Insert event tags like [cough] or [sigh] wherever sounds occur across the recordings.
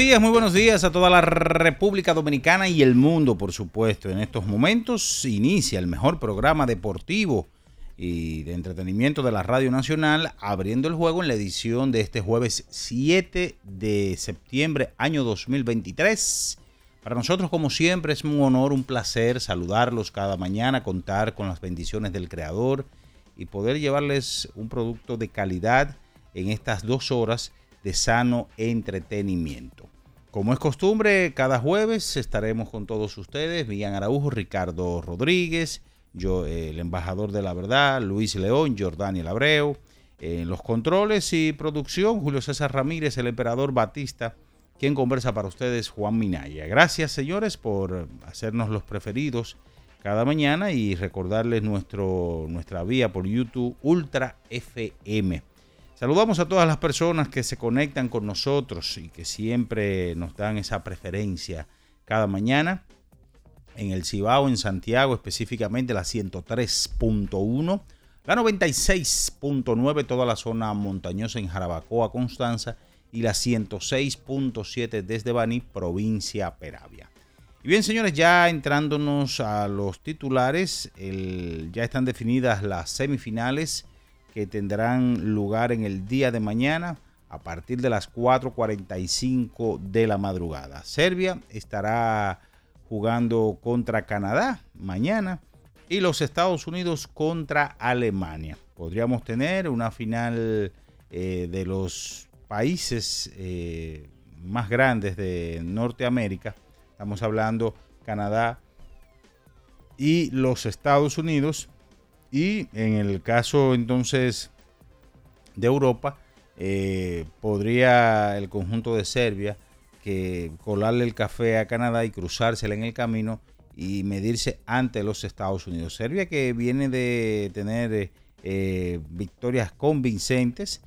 Días, muy buenos días a toda la República Dominicana y el mundo, por supuesto. En estos momentos inicia el mejor programa deportivo y de entretenimiento de la Radio Nacional, abriendo el juego en la edición de este jueves 7 de septiembre, año 2023. Para nosotros, como siempre, es un honor, un placer saludarlos cada mañana, contar con las bendiciones del Creador y poder llevarles un producto de calidad en estas dos horas de sano entretenimiento. Como es costumbre, cada jueves estaremos con todos ustedes, Villan Araujo, Ricardo Rodríguez, yo, el embajador de la verdad, Luis León, Jordaniel Abreu, en los controles y producción, Julio César Ramírez, el emperador Batista, quien conversa para ustedes, Juan Minaya. Gracias, señores, por hacernos los preferidos cada mañana y recordarles nuestro, nuestra vía por YouTube Ultra FM. Saludamos a todas las personas que se conectan con nosotros y que siempre nos dan esa preferencia cada mañana. En el Cibao, en Santiago, específicamente la 103.1, la 96.9, toda la zona montañosa en Jarabacoa, Constanza, y la 106.7 desde Baní, provincia Peravia. Y bien, señores, ya entrándonos a los titulares, ya están definidas las semifinales que tendrán lugar en el día de mañana a partir de las 4.45 de la madrugada. Serbia estará jugando contra Canadá mañana y los Estados Unidos contra Alemania. Podríamos tener una final eh, de los países eh, más grandes de Norteamérica. Estamos hablando Canadá y los Estados Unidos. Y en el caso entonces de Europa, eh, podría el conjunto de Serbia que colarle el café a Canadá y cruzársela en el camino y medirse ante los Estados Unidos. Serbia que viene de tener eh, eh, victorias convincentes,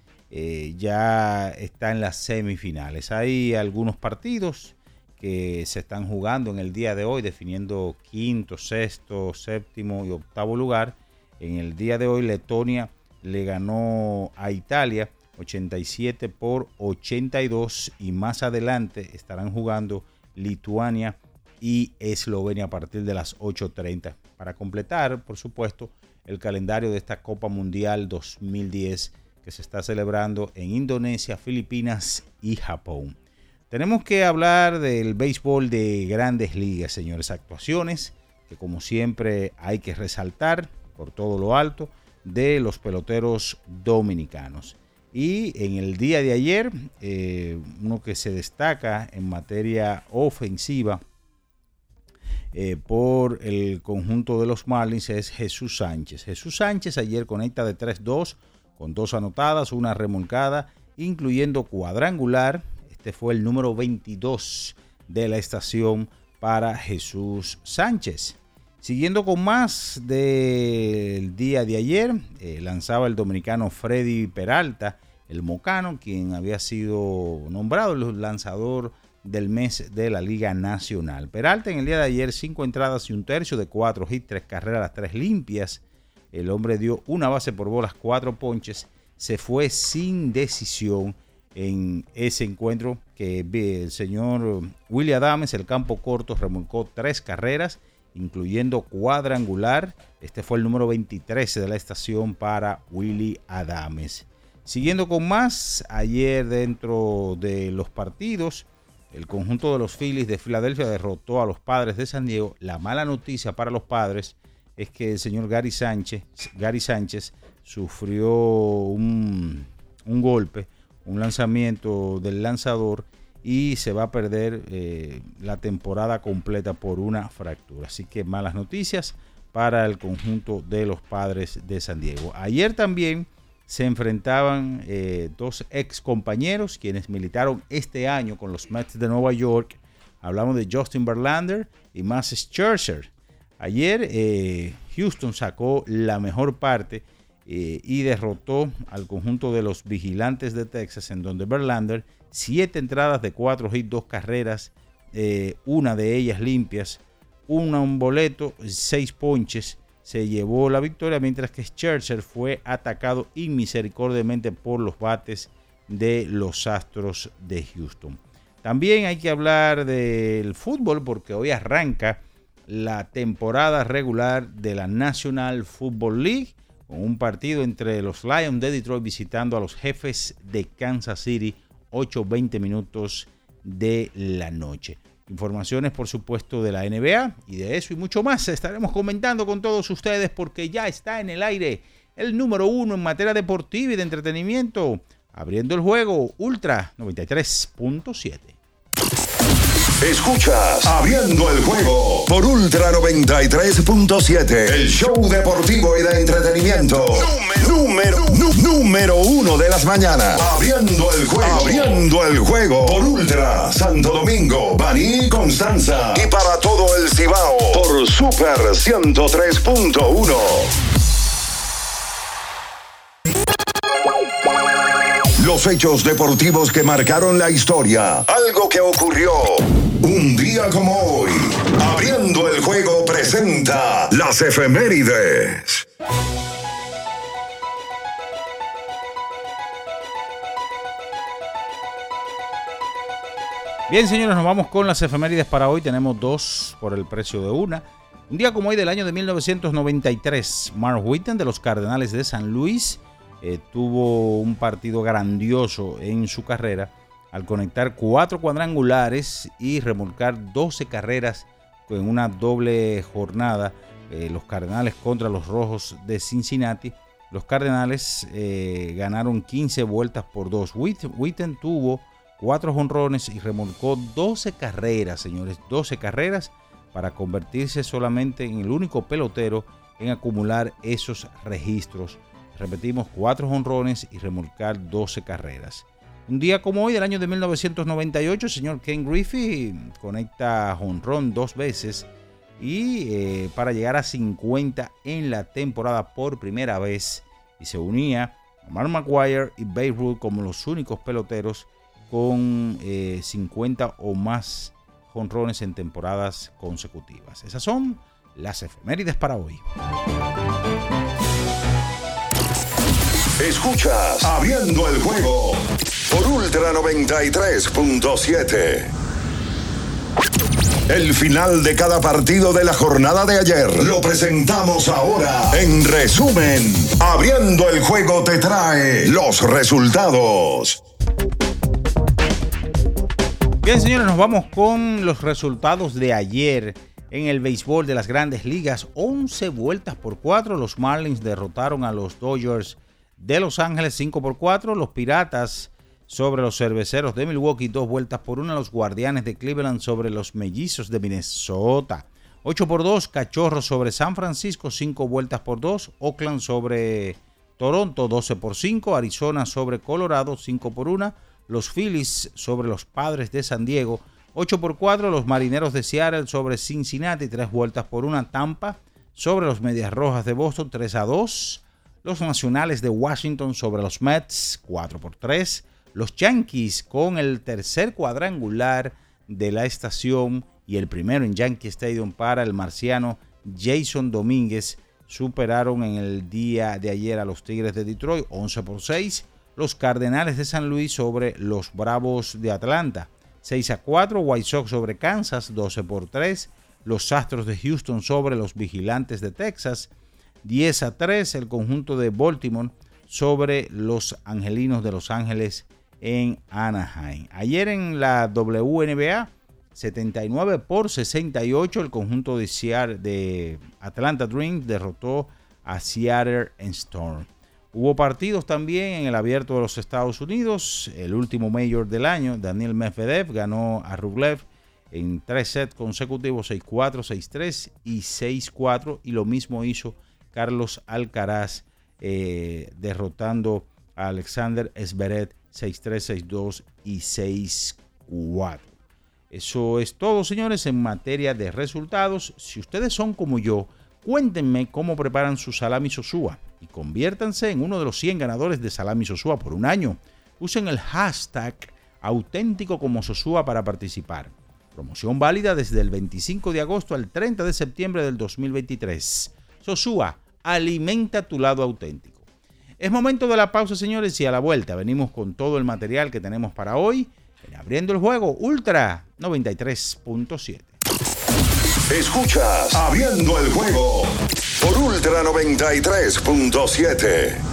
ya está en las semifinales. Hay algunos partidos que se están jugando en el día de hoy, definiendo quinto, sexto, séptimo y octavo lugar. En el día de hoy Letonia le ganó a Italia 87 por 82 y más adelante estarán jugando Lituania y Eslovenia a partir de las 8.30 para completar, por supuesto, el calendario de esta Copa Mundial 2010 que se está celebrando en Indonesia, Filipinas y Japón. Tenemos que hablar del béisbol de grandes ligas, señores. Actuaciones que como siempre hay que resaltar por todo lo alto de los peloteros dominicanos. Y en el día de ayer, eh, uno que se destaca en materia ofensiva eh, por el conjunto de los Marlins es Jesús Sánchez. Jesús Sánchez ayer conecta de 3-2 con dos anotadas, una remolcada, incluyendo cuadrangular. Este fue el número 22 de la estación para Jesús Sánchez. Siguiendo con más del día de ayer, eh, lanzaba el dominicano Freddy Peralta, el mocano, quien había sido nombrado el lanzador del mes de la Liga Nacional. Peralta en el día de ayer, cinco entradas y un tercio de cuatro hits, tres carreras, las tres limpias. El hombre dio una base por bolas, cuatro ponches. Se fue sin decisión en ese encuentro que el señor William Adams, el campo corto, remolcó tres carreras, incluyendo cuadrangular. Este fue el número 23 de la estación para Willy Adames. Siguiendo con más, ayer dentro de los partidos, el conjunto de los Phillies de Filadelfia derrotó a los padres de San Diego. La mala noticia para los padres es que el señor Gary Sánchez, Gary Sánchez sufrió un, golpe, un lanzamiento del lanzador y se va a perder eh, la temporada completa por una fractura. Así que malas noticias para el conjunto de los padres de San Diego. Ayer también se enfrentaban eh, dos ex compañeros quienes militaron este año con los Mets de Nueva York. Hablamos de Justin Verlander y Max Scherzer. Ayer eh, Houston sacó la mejor parte y derrotó al conjunto de los vigilantes de Texas, en donde Verlander, siete entradas de cuatro hits, dos carreras, una de ellas limpias, una un boleto, seis ponches se llevó la victoria, mientras que Scherzer fue atacado inmisericordiamente por los bates de los Astros de Houston. También hay que hablar del fútbol porque hoy arranca la temporada regular de la National Football League con un partido entre los Lions de Detroit visitando a los jefes de Kansas City 8-20 minutos de la noche. Informaciones, por supuesto, de la NBA y de eso y mucho más estaremos comentando con todos ustedes porque ya está en el aire el número uno en materia deportiva y de entretenimiento, abriendo el juego Ultra 93.7. Escuchas Abriendo el juego por Ultra 93.7, el show deportivo y de entretenimiento. Número, número, número uno de las mañanas. Abriendo el juego. Abriendo el juego por Ultra Santo Domingo, Baní Constanza. Y para todo el Cibao por Super 103.1. Los hechos deportivos que marcaron la historia. Algo que ocurrió un día como hoy. Abriendo el juego presenta las efemérides. Bien, señores, nos vamos con las efemérides para hoy. Tenemos dos por el precio de una. Un día como hoy del año de 1993, Mark Whitten de los Cardenales de San Luis eh, tuvo un partido grandioso en su carrera al conectar cuatro cuadrangulares y remolcar 12 carreras en una doble jornada. Eh, los Cardenales contra los Rojos de Cincinnati. Los Cardenales eh, ganaron 15 vueltas por dos. Witten tuvo cuatro jonrones y remolcó 12 carreras, señores. 12 carreras para convertirse solamente en el único pelotero en acumular esos registros Repetimos, cuatro jonrones y remolcar 12 carreras. Un día como hoy, del año de 1998, el señor Ken Griffey conecta jonrón dos veces y eh, para llegar a 50 en la temporada por primera vez y se unía a Mark McGuire y Babe Ruth como los únicos peloteros con 50 eh, o más jonrones en temporadas consecutivas. Esas son las efemérides para hoy. Escuchas Abriendo el juego por Ultra 93.7. El final de cada partido de la jornada de ayer lo presentamos ahora. En resumen, Abriendo el juego te trae los resultados. Bien, señores, nos vamos con los resultados de ayer en el béisbol de las grandes ligas. 11 vueltas por 4. Los Marlins derrotaron a los Dodgers de Los Ángeles 5 por 4, los Piratas sobre los Cerveceros de Milwaukee 2 vueltas por 1, los Guardianes de Cleveland sobre los Mellizos de Minnesota 8 por 2, Cachorros sobre San Francisco 5 vueltas por 2, Oakland sobre Toronto 12 por 5, Arizona sobre Colorado 5 por 1, los Phillies sobre los Padres de San Diego 8 por 4 los Marineros de Seattle sobre Cincinnati, 3 vueltas por una Tampa sobre los Medias Rojas de Boston, 3 a 2. Los Nacionales de Washington sobre los Mets, 4 por 3. Los Yankees con el tercer cuadrangular de la estación y el primero en Yankee Stadium para el marciano Jason Domínguez superaron en el día de ayer a los Tigres de Detroit 11 por 6. Los Cardenales de San Luis sobre los Bravos de Atlanta 6 a 4. White Sox sobre Kansas 12 por 3. Los Astros de Houston sobre los Vigilantes de Texas 10 a 3. El conjunto de Baltimore sobre los Angelinos de Los Ángeles en Anaheim. Ayer en la WNBA 79 por 68 el conjunto de, Seattle, de Atlanta Dream derrotó a Seattle Storm. Hubo partidos también en el abierto de los Estados Unidos. El último mayor del año, Daniel Medvedev, ganó a Rublev en tres sets consecutivos, 6-4, 6-3 y 6-4. Y lo mismo hizo Carlos Alcaraz, eh, derrotando a Alexander Zverev 6-3, 6-2 y 6-4. Eso es todo, señores, en materia de resultados. Si ustedes son como yo, cuéntenme cómo preparan su salami sosúa y conviértanse en uno de los 100 ganadores de salami sosúa por un año. Usen el hashtag auténtico como sosúa para participar. Promoción válida desde el 25 de agosto al 30 de septiembre del 2023. Sosúa, alimenta tu lado auténtico. Es momento de la pausa, señores, y a la vuelta venimos con todo el material que tenemos para hoy Abriendo el juego, Ultra 93.7. Escuchas Abriendo el juego por Ultra 93.7.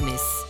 Famous.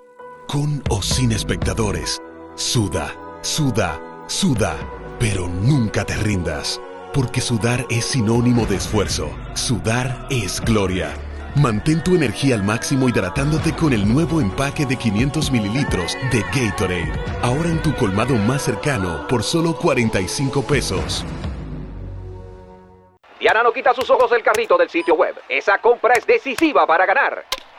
con o sin espectadores. Suda, suda, suda, pero nunca te rindas, porque sudar es sinónimo de esfuerzo. Sudar es gloria. Mantén tu energía al máximo hidratándote con el nuevo empaque de 500 mililitros de Gatorade. Ahora en tu colmado más cercano por solo 45 pesos. Diana no quita sus ojos del carrito del sitio web. Esa compra es decisiva para ganar.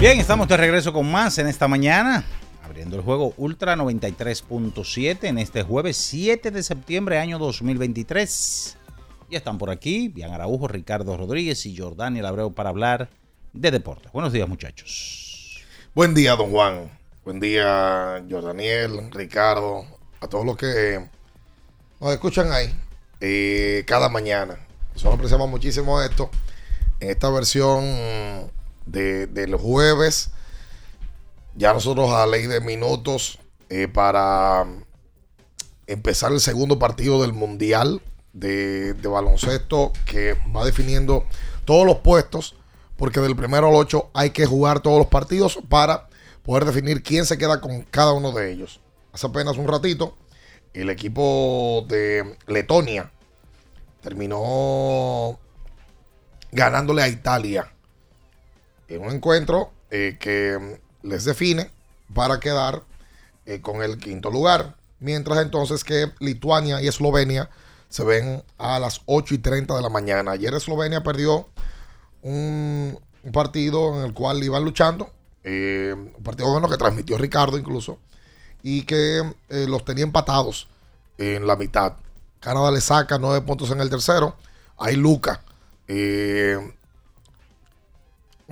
Bien, estamos de regreso con más en esta mañana, abriendo el juego Ultra 93.7 en este jueves 7 de septiembre año 2023. Ya están por aquí, Bian Araujo, Ricardo Rodríguez y Jordani Abreu para hablar de deportes. Buenos días muchachos. Buen día, don Juan. Buen día, Jordaniel, Ricardo, a todos los que nos escuchan ahí eh, cada mañana. Nosotros apreciamos muchísimo esto en esta versión de, del jueves. Ya nosotros a ley de minutos eh, para empezar el segundo partido del Mundial de, de, baloncesto que va definiendo todos los puestos, porque del primero al 8 hay que jugar todos los partidos para poder definir quién se queda con cada uno de ellos. Hace apenas un ratito, el equipo de Letonia terminó ganándole a Italia en un encuentro eh, que les define para quedar eh, con el quinto lugar. Mientras entonces que Lituania y Eslovenia se ven a las 8 y 30 de la mañana. Ayer Eslovenia perdió un, partido en el cual iban luchando. Eh, un partido bueno que transmitió Ricardo incluso. Y que los tenía empatados en la mitad. Canadá le saca 9 puntos en el tercero. Ahí Luca.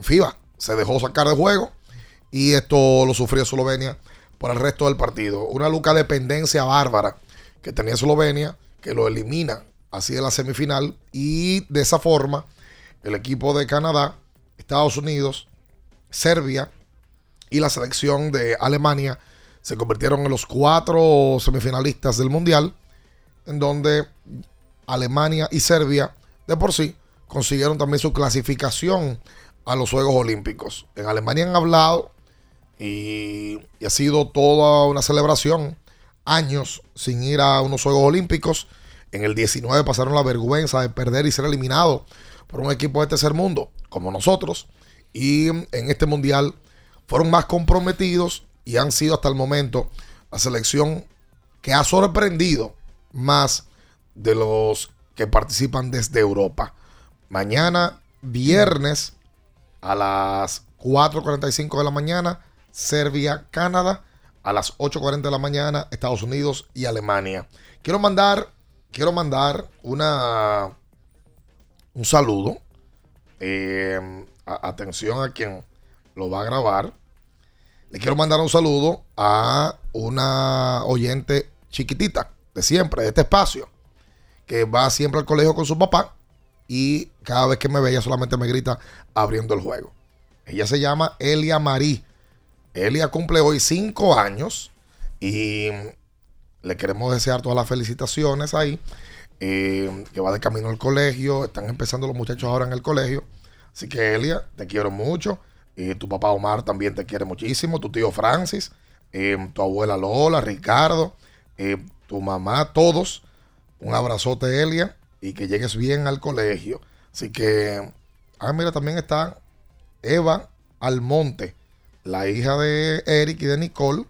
FIBA se dejó sacar de juego y esto lo sufrió Eslovenia por el resto del partido. Una luca dependencia bárbara que tenía Eslovenia que lo elimina así de la semifinal y de esa forma el equipo de Canadá, Estados Unidos, Serbia y la selección de Alemania se convirtieron en los cuatro semifinalistas del Mundial en donde Alemania y Serbia de por sí consiguieron también su clasificación a los Juegos Olímpicos. En Alemania han hablado y, ha sido toda una celebración. Años sin ir a unos Juegos Olímpicos. En el 19 pasaron la vergüenza de perder y ser eliminado por un equipo de tercer mundo como nosotros. Y en este mundial fueron más comprometidos y han sido hasta el momento la selección que ha sorprendido más de los que participan desde Europa. Mañana, viernes, a las 4.45 de la mañana, Serbia, Canadá, a las 8.40 de la mañana, Estados Unidos y Alemania. Quiero mandar, quiero mandar una, un saludo. Eh, atención a quien lo va a grabar. Le quiero mandar un saludo a una oyente chiquitita de siempre, de este espacio, que va siempre al colegio con su papá y cada vez que me ve ella solamente me grita abriendo el juego. Ella se llama Elia Marí. Elia cumple hoy cinco años y le queremos desear todas las felicitaciones ahí. Eh, que va de camino al colegio. Están empezando los muchachos ahora en el colegio. Así que Elia, te quiero mucho. Tu papá Omar también te quiere muchísimo. Tu tío Francis, eh, tu abuela Lola, Ricardo, eh, tu mamá, todos. Un abrazote, Elia y que llegues bien al colegio. Así que, ah, mira, también está Eva Almonte, la hija de Eric y de Nicole,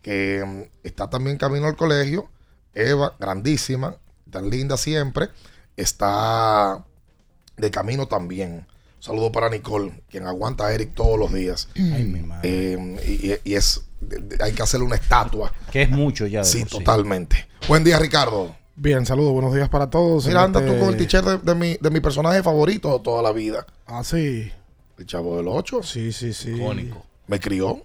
que mm, está también camino al colegio. Eva, grandísima, tan linda siempre, está de camino también. Un saludo para Nicole, quien aguanta a Eric todos los días. Ay, mi madre. Eh, y, y, es, hay que hacerle una estatua. Que es mucho ya. sí, totalmente. Sí. Buen día, Ricardo. Bien, saludos, buenos días para todos. Mira, anda este... tú con el t-shirt de, de, mi, de mi personaje favorito de toda la vida. Ah, sí. El chavo del 8. Sí, sí, sí. Icónico. Me crió.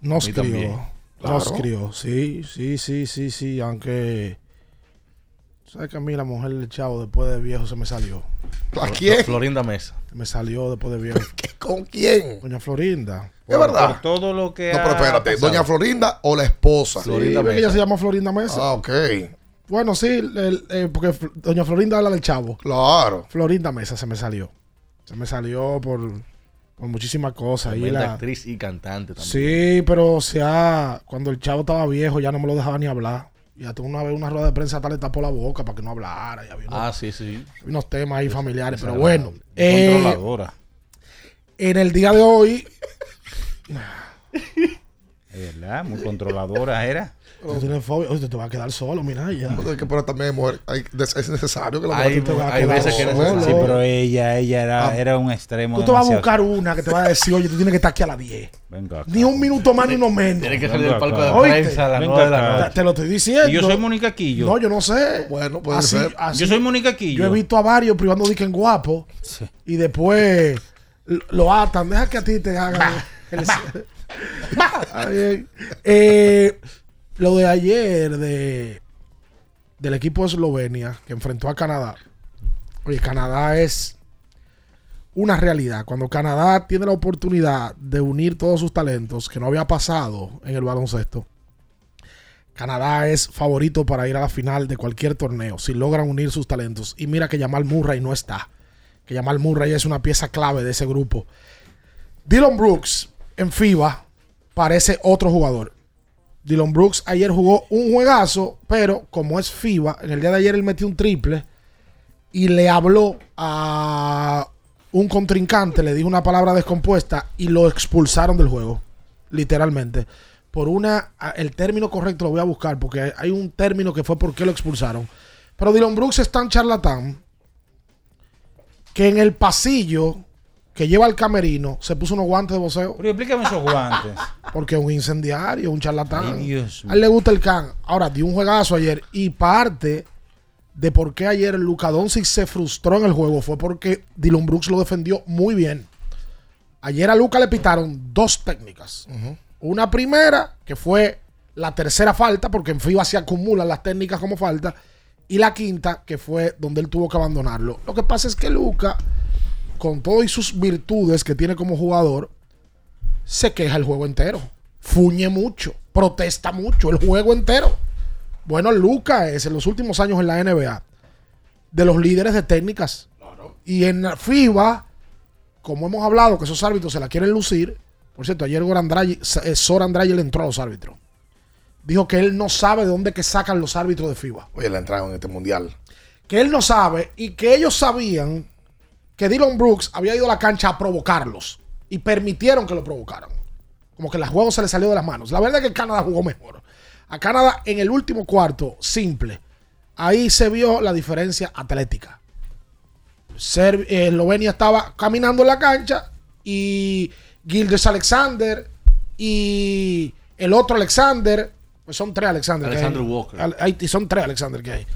Nos crió. también. Nos Claro. crió. Sí, sí, sí, sí, sí. Aunque. ¿Sabes que a mí la mujer del chavo después de viejo se me salió? ¿A quién? Florinda Mesa. Se me salió después de viejo. [laughs] ¿Con quién? Doña Florinda. Es verdad. Por todo lo que No, pero espérate. ¿Doña Florinda o la esposa? Sí, ve que ella se llama Florinda Mesa. Ah, ok. Bueno, sí, el- eh, porque Doña Florinda habla del chavo. Claro. Florinda Mesa se me salió. Se me salió por, por muchísimas cosas. Y la, actriz y cantante también. sí, pero o sea, cuando el chavo estaba viejo ya no me lo dejaba ni hablar. Y hasta una vez una rueda de prensa hasta le tapó la boca para que no hablara. Ya había unos, Ah, sí, sí. unos temas ahí familiares. Pero bueno, eh, Controladora. en el día de hoy, [laughs] Es verdad, muy controladora era. No tienes fobia. Oye, te va a quedar solo, mira ya. Pero es que pero también mujer, hay- es necesario que la Hay- mujer te va a hay quedar veces que es sola. necesario. Sí, pero ella, ella era, Ah. era un extremo. Tú te vas a buscar una que te va a decir, oye, tú tienes que estar aquí a las 10. Venga acá. Ni un minuto más ni uno menos. Tiene que salir del palco de prensa a las Venga 9 de la noche. Te lo estoy diciendo. Y yo soy Mónica Quillo. No, yo no sé. Bueno, puede Así- ser. así- Yo soy Mónica Quillo. Yo he visto a varios privando de que en guapo y después lo- atan. Deja que a ti te hagan. [laughs] el- [laughs] Está bien. Eh, lo de ayer de del equipo de Eslovenia que enfrentó a Canadá. Oye, Canadá es una realidad. Cuando Canadá tiene la oportunidad de unir todos sus talentos, que no había pasado en el baloncesto, Canadá es favorito para ir a la final de cualquier torneo si logran unir sus talentos. Y mira que Jamal Murray no está. Que Jamal Murray es una pieza clave de ese grupo. Dylan Brooks en FIBA parece otro jugador. Dylan Brooks ayer jugó un juegazo, pero como es FIBA, en el día de ayer él metió un triple y le habló a un contrincante, le dijo una palabra descompuesta y lo expulsaron del juego, literalmente. Por una, el término correcto lo voy a buscar porque hay un término que fue por qué lo expulsaron. Pero Dylan Brooks es tan charlatán que en el pasillo que lleva al camerino se puso unos guantes de voceo. Pero explícame esos guantes. [laughs] Porque es un incendiario, un charlatán. Ay, Dios A él le gusta el can. Ahora, dio un juegazo ayer. Y parte de por qué ayer Luka Doncic se frustró en el juego fue porque Dylan Brooks lo defendió muy bien. Ayer a Luca le pitaron dos técnicas. Una primera, que fue la tercera falta, porque en FIBA se acumulan las técnicas como falta. Y la quinta, que fue donde él tuvo que abandonarlo. Lo que pasa es que Luca, con todas y sus virtudes que tiene como jugador, se queja el juego entero. Fuñe mucho, protesta mucho, el juego entero. Bueno, Luca es en los últimos años en la NBA de los líderes de técnicas. Y en la FIBA, como hemos hablado, que esos árbitros se la quieren lucir. Por cierto, ayer Goran Dragic- eh, le entró a los árbitros. Dijo que él no sabe de dónde que sacan los árbitros de FIBA. Oye, la entraron en este mundial. Que él no sabe y que ellos sabían que Dylan Brooks había ido a la cancha a provocarlos y permitieron que lo provocaran. Como que el juego se le salió de las manos. La verdad es que Canadá jugó mejor. A Canadá en el último cuarto, simple. Ahí se vio la diferencia atlética. Ser- eh, Eslovenia estaba caminando en la cancha y Gildes Alexander y el otro Alexander, pues son tres Alexander. que hay. Alexander Walker. Al- hay- y son tres Alexander que hay.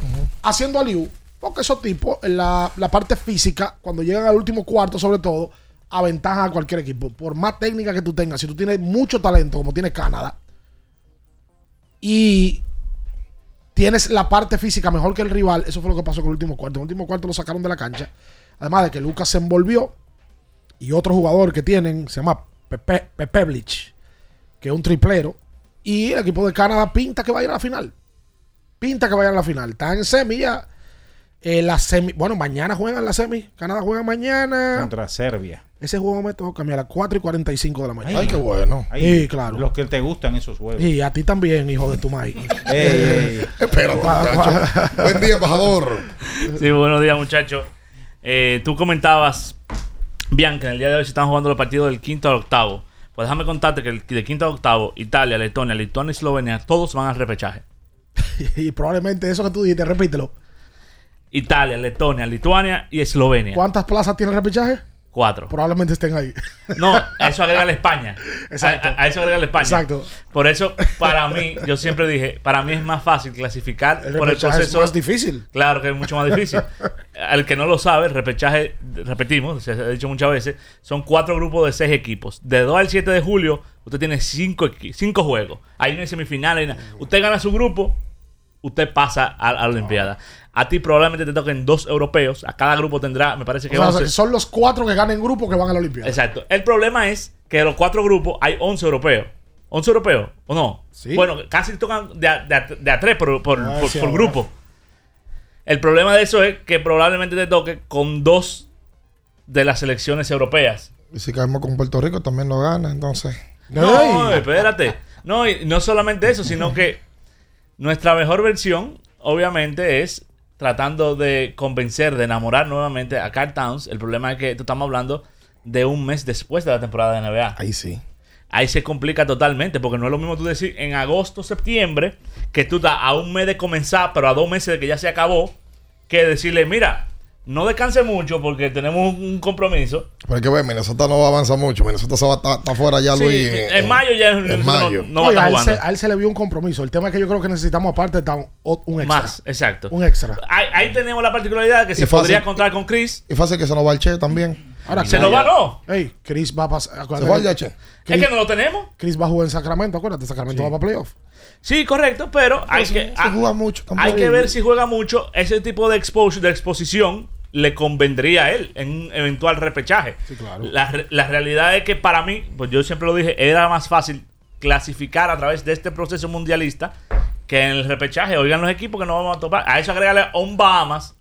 Haciendo aliu, porque esos tipos, la, la parte física, cuando llegan al último cuarto, sobre todo, aventajan a cualquier equipo. Por más técnica que tú tengas, si tú tienes mucho talento, como tiene Canadá, y tienes la parte física mejor que el rival, eso fue lo que pasó con el último cuarto. En el último cuarto lo sacaron de la cancha. Además de que Lucas se envolvió y otro jugador que tienen se llama Pepe, Pepe que es un triplero. Y el equipo de Canadá pinta que va a ir a la final. Pinta que va a a la final. Está en semi ya. Eh, la semi, bueno, mañana juegan la semi. Canadá juega mañana. Contra Serbia. Ese juego me toca a mí a las 4 y 45 de la mañana. Ay, qué bueno. Ay, Sí, claro. Los que te gustan esos juegos. Y a ti también, hijo de tu maíz. [laughs] [laughs] Espera, muchacho. Buen día, embajador. Sí, buenos días, muchachos. Eh, tú comentabas, Bianca, en el día de hoy se están jugando los partidos del quinto al octavo. Pues déjame contarte que el, de quinto al octavo, Italia, Letonia, Lituania y Eslovenia, todos van al repechaje. [laughs] y probablemente eso que tú dijiste, repítelo. Italia, Letonia, Lituania y Eslovenia. ¿Cuántas plazas tiene el repechaje? Cuatro. Probablemente estén ahí. No, a [laughs] eso agrega la España. Exacto. A, a- a eso agrega la España. Exacto. Por eso, para mí, yo siempre dije, para mí es más fácil clasificar El por el repechaje es proceso. más difícil. Claro que es mucho más difícil. [laughs] Al que no lo sabe, el repechaje repetimos, se ha dicho muchas veces, son cuatro grupos de seis equipos. De 2 al 7 de julio, usted tiene cinco, cinco juegos. Hay una semifinal. hay una- Usted gana su grupo, usted pasa a, a la Olimpiada. A ti probablemente te toquen dos europeos. A cada grupo tendrá, me parece que O sea, 11. son los cuatro que ganan grupo que van a la Olimpiada. Exacto. El problema es que de los cuatro grupos hay 11 europeos. ¿11 europeos o no? Bueno, casi tocan de a, de a- de a tres por, por- Ah, por- sí, grupo. El problema de eso es que probablemente te toque con dos de las selecciones europeas. Y si caemos con Puerto Rico también lo gana, entonces. No, espérate. No, y no solamente eso, sino que nuestra mejor versión, obviamente, es tratando de convencer, de enamorar nuevamente a Carl Towns. El problema es que esto estamos hablando de un mes después de la temporada de NBA. Ahí sí. Ahí se complica totalmente, porque no es lo mismo tú decir en agosto, septiembre, que tú estás a un mes de comenzar, pero a dos meses de que ya se acabó, que decirle, mira, no descanse mucho porque tenemos un un compromiso. Pero hay que ver, Minnesota no avanza mucho. Minnesota se va a estar está fuera ya, Sí, Luis. en mayo ya en no- mayo. no va a estar a, él se, a él se le vio un compromiso. El tema es que yo creo que necesitamos aparte un, un extra. Más, exacto. Un extra. Ahí, ahí tenemos la particularidad de que Y se fácil. podría contar con Chris. Y fácil que se nos va el Che también. Ahora, Se nos va, no. Ey, Chris va a pasar. ¿Se fue? Es que no lo tenemos. Chris va a jugar en Sacramento, acuérdate. Sacramento va para playoff. Sí, correcto, pero hay que, se juega mucho hay que ver si juega mucho. Ese tipo de exposure, de exposición, le convendría a él en un eventual repechaje. la, re- la realidad es que para mí, pues yo siempre lo dije, era más fácil clasificar a través de este proceso mundialista que en el repechaje. Oigan los equipos que no vamos a topar. A eso agregarle a un Bahamas.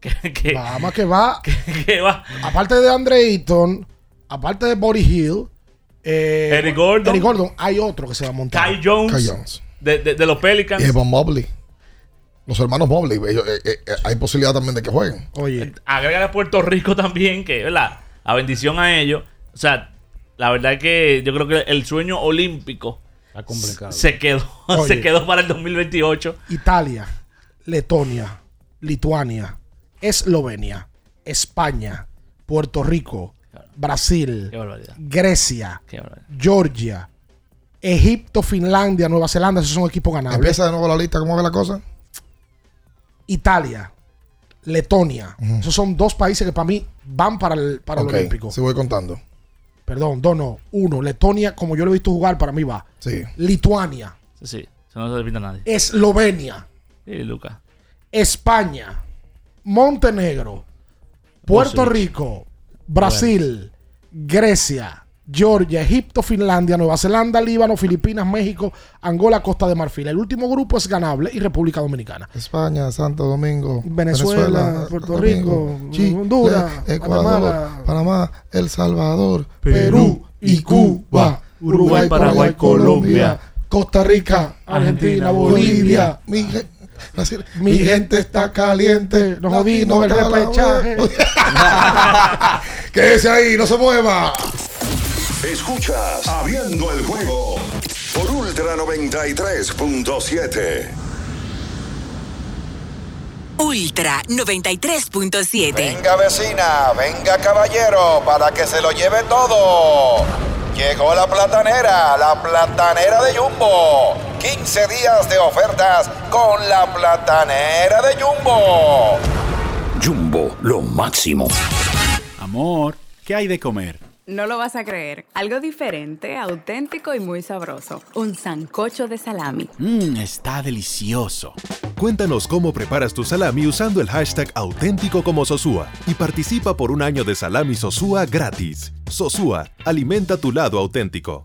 [laughs] Que, que- Bahamas que va. [laughs] que va. Aparte de Andre Ayton, aparte de Body Hill, eh, Eric Gordon. Eric Gordon, hay otro que se va a montar. Kai Jones, Kai Jones. De, de- de los Pelicans. Y Evan Mobley. Los hermanos Mobley. ellos, eh, eh, eh, hay posibilidad también de que jueguen. Oye. Agrega a Puerto Rico [laughs] también, que, ¿verdad? A bendición a ellos. O sea, la verdad es que yo creo que el sueño olímpico Está complicado. se quedó, Oye. se quedó para el 2028. Italia, Letonia, Lituania, Eslovenia, España, Puerto Rico, Brasil. Grecia. Georgia, Egipto, Finlandia, Nueva Zelanda, esos son equipos ganables. Empieza de nuevo la lista. ¿Cómo ve la cosa? Italia, Letonia. Esos son dos países que para mí van para el, para Ok, el Olímpico. Sí, voy contando. Perdón, dos no. Uno, Letonia, como yo lo he visto jugar, para mí va. Sí. Lituania, Sí, sí. Eso no se repite a nadie. Eslovenia, Sí, Lucas. España, Montenegro, Puerto. Rico, Brasil, Grecia, Georgia, Egipto, Finlandia, Nueva Zelanda, Líbano, Filipinas, México, Angola, Costa de Marfil. El último grupo es ganable y República Dominicana. España, Santo Domingo, Venezuela, Puerto Domingo, Rico, Chile, Honduras, Ecuador. Panamá, El Salvador, Perú y Cuba, Uruguay, Paraguay, Colombia, Costa Rica, Argentina, Bolivia. Mi, Mi gente está caliente, nos jodimos el repechaje. [laughs] Quédese ahí, no se mueva. Escuchas Abriendo el juego por Ultra 93.7. Ultra 93.7. Venga vecina, venga caballero, para que se lo lleve todo. Llegó la platanera, la platanera de Jumbo. 15 días de ofertas con la platanera de Jumbo. Jumbo, lo máximo. Amor, ¿qué hay de comer? No lo vas a creer. Algo diferente, auténtico y muy sabroso. Un sancocho de salami. Mmm, está delicioso. Cuéntanos cómo preparas tu salami usando el hashtag auténtico como y participa por un año de salami Sosúa gratis. Sosúa, alimenta tu lado auténtico.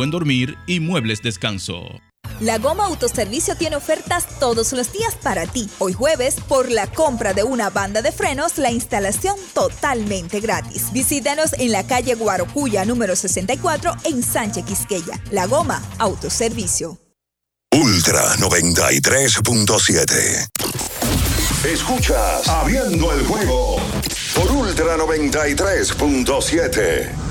dormir y muebles descanso. La Goma Autoservicio tiene ofertas todos los días para ti. Hoy jueves, por la compra de una banda de frenos, la instalación totalmente gratis. Visítanos en la calle Guarocuya número 64 en Sánchez Quisqueya. La Goma Autoservicio. Ultra 93.7. Escuchas Abriendo el juego por Ultra 93.7.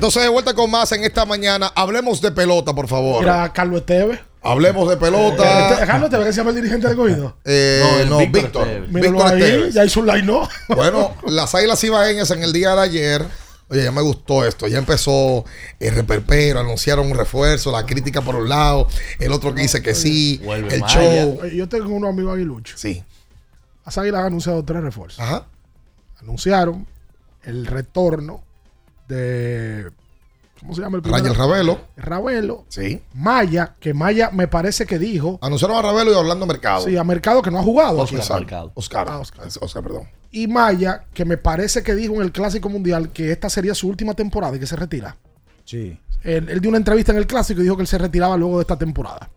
Entonces de vuelta con más en esta mañana. Hablemos de pelota, por favor. Mira, Carlos Esteves. Hablemos de Eh, pelota. Carlos Esteves, que se llama el dirigente del cogido. Eh, no, el Víctor. Víctor ahí, Esteves. ya hizo un line, ¿no? [laughs] Bueno, las águilas ibaeñas en el día de ayer. Oye, ya me gustó esto. Ya empezó el reperpero, anunciaron un refuerzo, la crítica por un lado, el otro que dice que sí, Vuelve el Maya. show. Yo tengo unos amigos aguiluchos. Sí. Las águilas han anunciado tres refuerzos. Ajá. Anunciaron el retorno de. ¿Cómo se llama el primero? Rangel Ravelo. Ravelo. Sí. Maya, que Maya me parece que dijo. Anunciaron a Ravelo y a Orlando Mercado. Sí, a Mercado que no ha jugado. Oscar Exacto. Mercado. Oscar. Ah, Oscar. Oscar, perdón. Y Maya, que me parece que dijo en el Clásico Mundial que esta sería su última temporada y que se retira. Sí. Él, él dio una entrevista en el Clásico y dijo que él se retiraba luego de esta temporada.